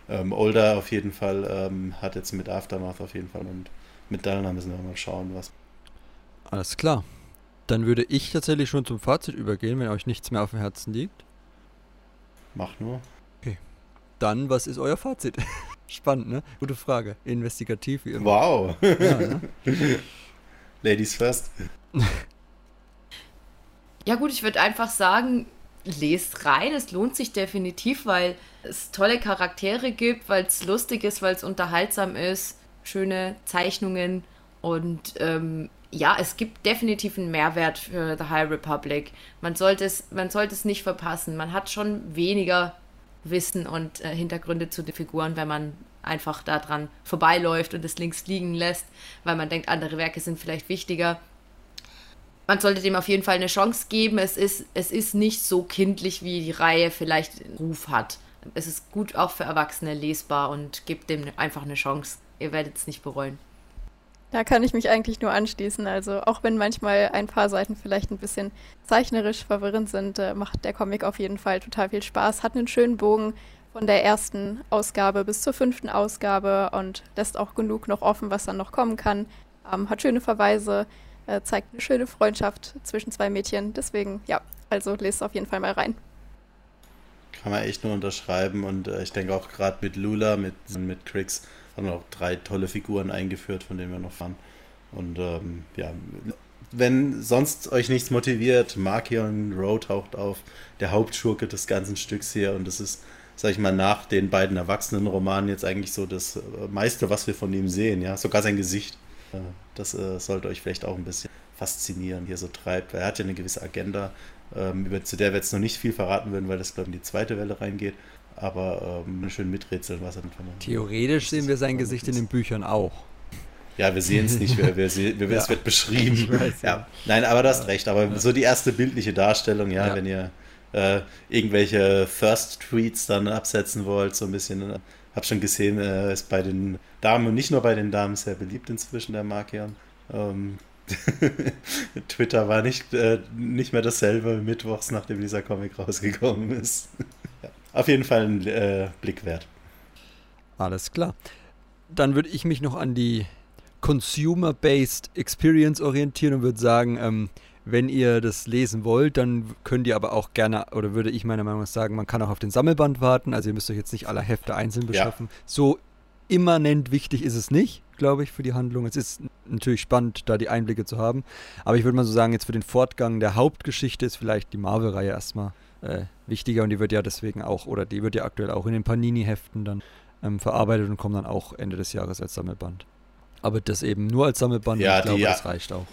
S6: Ähm, Older auf jeden Fall ähm, hat jetzt mit Aftermath auf jeden Fall und mit Dallner müssen wir mal schauen, was.
S1: Alles klar. Dann würde ich tatsächlich schon zum Fazit übergehen, wenn euch nichts mehr auf dem Herzen liegt.
S6: Mach nur.
S1: Okay. Dann, was ist euer Fazit? Spannend, ne? Gute Frage. Investigativ wie immer.
S6: Wow. Ja, ne? Ladies first.
S4: Ja gut, ich würde einfach sagen, lest rein. Es lohnt sich definitiv, weil es tolle Charaktere gibt, weil es lustig ist, weil es unterhaltsam ist, schöne Zeichnungen und ähm, ja, es gibt definitiv einen Mehrwert für The High Republic. Man sollte es, man sollte es nicht verpassen. Man hat schon weniger Wissen und äh, Hintergründe zu den Figuren, wenn man einfach daran vorbeiläuft und es links liegen lässt, weil man denkt, andere Werke sind vielleicht wichtiger. Man sollte dem auf jeden Fall eine Chance geben. Es ist, es ist nicht so kindlich, wie die Reihe vielleicht Ruf hat. Es ist gut auch für Erwachsene lesbar und gibt dem einfach eine Chance. Ihr werdet es nicht bereuen.
S5: Da kann ich mich eigentlich nur anschließen. Also auch wenn manchmal ein paar Seiten vielleicht ein bisschen zeichnerisch verwirrend sind, äh, macht der Comic auf jeden Fall total viel Spaß. Hat einen schönen Bogen von der ersten Ausgabe bis zur fünften Ausgabe und lässt auch genug noch offen, was dann noch kommen kann. Ähm, hat schöne Verweise, äh, zeigt eine schöne Freundschaft zwischen zwei Mädchen. Deswegen, ja, also lest auf jeden Fall mal rein.
S6: Kann man echt nur unterschreiben und äh, ich denke auch gerade mit Lula, mit, mit Crix haben auch drei tolle Figuren eingeführt, von denen wir noch fahren. Und ähm, ja, wenn sonst euch nichts motiviert, Markion Rowe taucht auf, der Hauptschurke des ganzen Stücks hier. Und das ist, sag ich mal, nach den beiden Erwachsenenromanen jetzt eigentlich so das äh, meiste, was wir von ihm sehen. Ja, sogar sein Gesicht. Äh, das äh, sollte euch vielleicht auch ein bisschen faszinieren, hier so treibt. Er hat ja eine gewisse Agenda, ähm, über, zu der wir jetzt noch nicht viel verraten würden, weil das, glaube ich, in die zweite Welle reingeht aber ähm, schön miträtseln, was er dann von
S1: Theoretisch sehen wir sein Gesicht in den Büchern auch.
S6: Ja, wir sehen es nicht, wir, wir, wir, ja. es wird beschrieben. Ja. ja. Nein, aber das ja. recht. Aber so die erste bildliche Darstellung, ja, wenn ihr äh, irgendwelche First-Tweets dann absetzen wollt, so ein bisschen habe schon gesehen, er ist bei den Damen und nicht nur bei den Damen sehr beliebt inzwischen, der Markion. Ähm, Twitter war nicht, äh, nicht mehr dasselbe mittwochs, nachdem dieser Comic rausgekommen ist. Auf jeden Fall ein äh, Blick wert.
S1: Alles klar. Dann würde ich mich noch an die Consumer-Based Experience orientieren und würde sagen, ähm, wenn ihr das lesen wollt, dann könnt ihr aber auch gerne, oder würde ich meiner Meinung nach sagen, man kann auch auf den Sammelband warten. Also ihr müsst euch jetzt nicht alle Hefte einzeln beschaffen. Ja. So immanent wichtig ist es nicht, glaube ich, für die Handlung. Es ist natürlich spannend, da die Einblicke zu haben. Aber ich würde mal so sagen, jetzt für den Fortgang der Hauptgeschichte ist vielleicht die Marvel-Reihe erstmal äh, wichtiger und die wird ja deswegen auch, oder die wird ja aktuell auch in den Panini-Heften dann ähm, verarbeitet und kommt dann auch Ende des Jahres als Sammelband. Aber das eben nur als Sammelband,
S6: ja,
S1: ich glaube,
S6: die,
S1: das reicht auch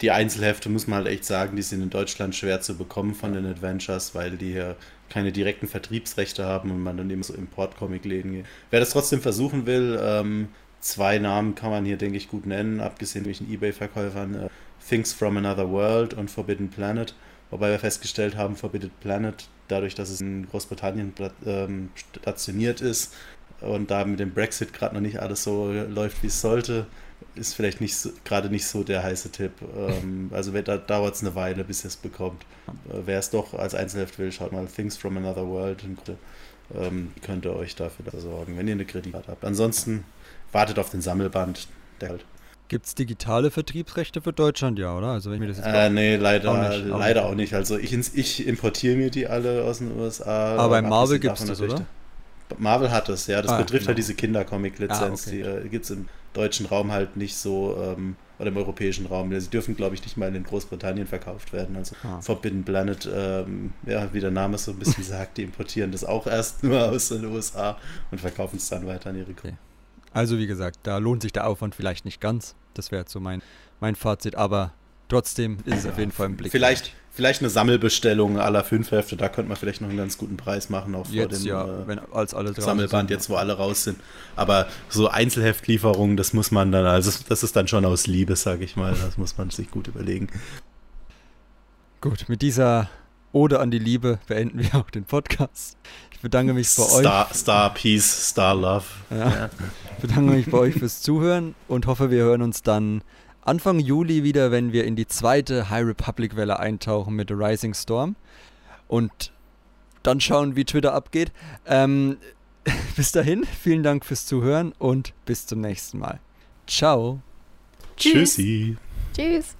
S6: die Einzelhefte muss man halt echt sagen, die sind in Deutschland schwer zu bekommen von den Adventures, weil die hier keine direkten Vertriebsrechte haben und man dann eben so Import-Comic-Läden geht. Wer das trotzdem versuchen will, ähm, zwei Namen kann man hier, denke ich, gut nennen, abgesehen durch den Ebay-Verkäufern. Äh, Things from Another World und Forbidden Planet. Wobei wir festgestellt haben, Forbidden Planet, dadurch, dass es in Großbritannien ähm, stationiert ist und da mit dem Brexit gerade noch nicht alles so läuft, wie es sollte, ist vielleicht nicht so, gerade nicht so der heiße Tipp. Ähm, also da dauert es eine Weile, bis ihr es bekommt. Äh, Wer es doch als Einzelheft will, schaut mal Things from Another World und ähm, könnt ihr euch dafür da sorgen, wenn ihr eine Kreditkarte habt. Ansonsten wartet auf den Sammelband. Der halt.
S1: Gibt es digitale Vertriebsrechte für Deutschland, ja, oder? Also wenn ich mir das
S6: jetzt äh, nee, leider auch nicht. Leider auch nicht. Also ich, ich importiere mir die alle aus den USA.
S1: Aber bei Marvel gibt es das, oder?
S6: Marvel hat es, ja. Das ah, betrifft halt genau. halt diese Kindercomic-Lizenz. Ah, okay. Die äh, gibt es im deutschen Raum halt nicht so, ähm, oder im europäischen Raum. Sie dürfen, glaube ich, nicht mal in Großbritannien verkauft werden. Also ah. Forbidden Planet, ähm, ja, wie der Name so ein bisschen sagt, die importieren das auch erst nur aus den USA und verkaufen es dann weiter an ihre Kunden. Okay.
S1: Also wie gesagt, da lohnt sich der Aufwand vielleicht nicht ganz. Das wäre jetzt so mein, mein Fazit, aber trotzdem ist es auf jeden Fall im Blick.
S6: Vielleicht, vielleicht eine Sammelbestellung aller fünf Hefte, da könnte man vielleicht noch einen ganz guten Preis machen, auch
S1: jetzt,
S6: vor dem
S1: ja, äh, wenn, als alle
S6: Sammelband, jetzt wo alle raus sind. Aber so Einzelheftlieferungen, das muss man dann, also das ist dann schon aus Liebe, sage ich mal, das muss man sich gut überlegen.
S1: Gut, mit dieser Ode an die Liebe beenden wir auch den Podcast. Ich bedanke mich bei
S6: Star,
S1: euch.
S6: Star Peace, Star Love.
S1: Ja. Ich bedanke mich bei euch fürs Zuhören und hoffe, wir hören uns dann Anfang Juli wieder, wenn wir in die zweite High Republic Welle eintauchen mit The Rising Storm. Und dann schauen, wie Twitter abgeht. Ähm, bis dahin, vielen Dank fürs Zuhören und bis zum nächsten Mal. Ciao.
S6: Tschüssi.
S5: Tschüss.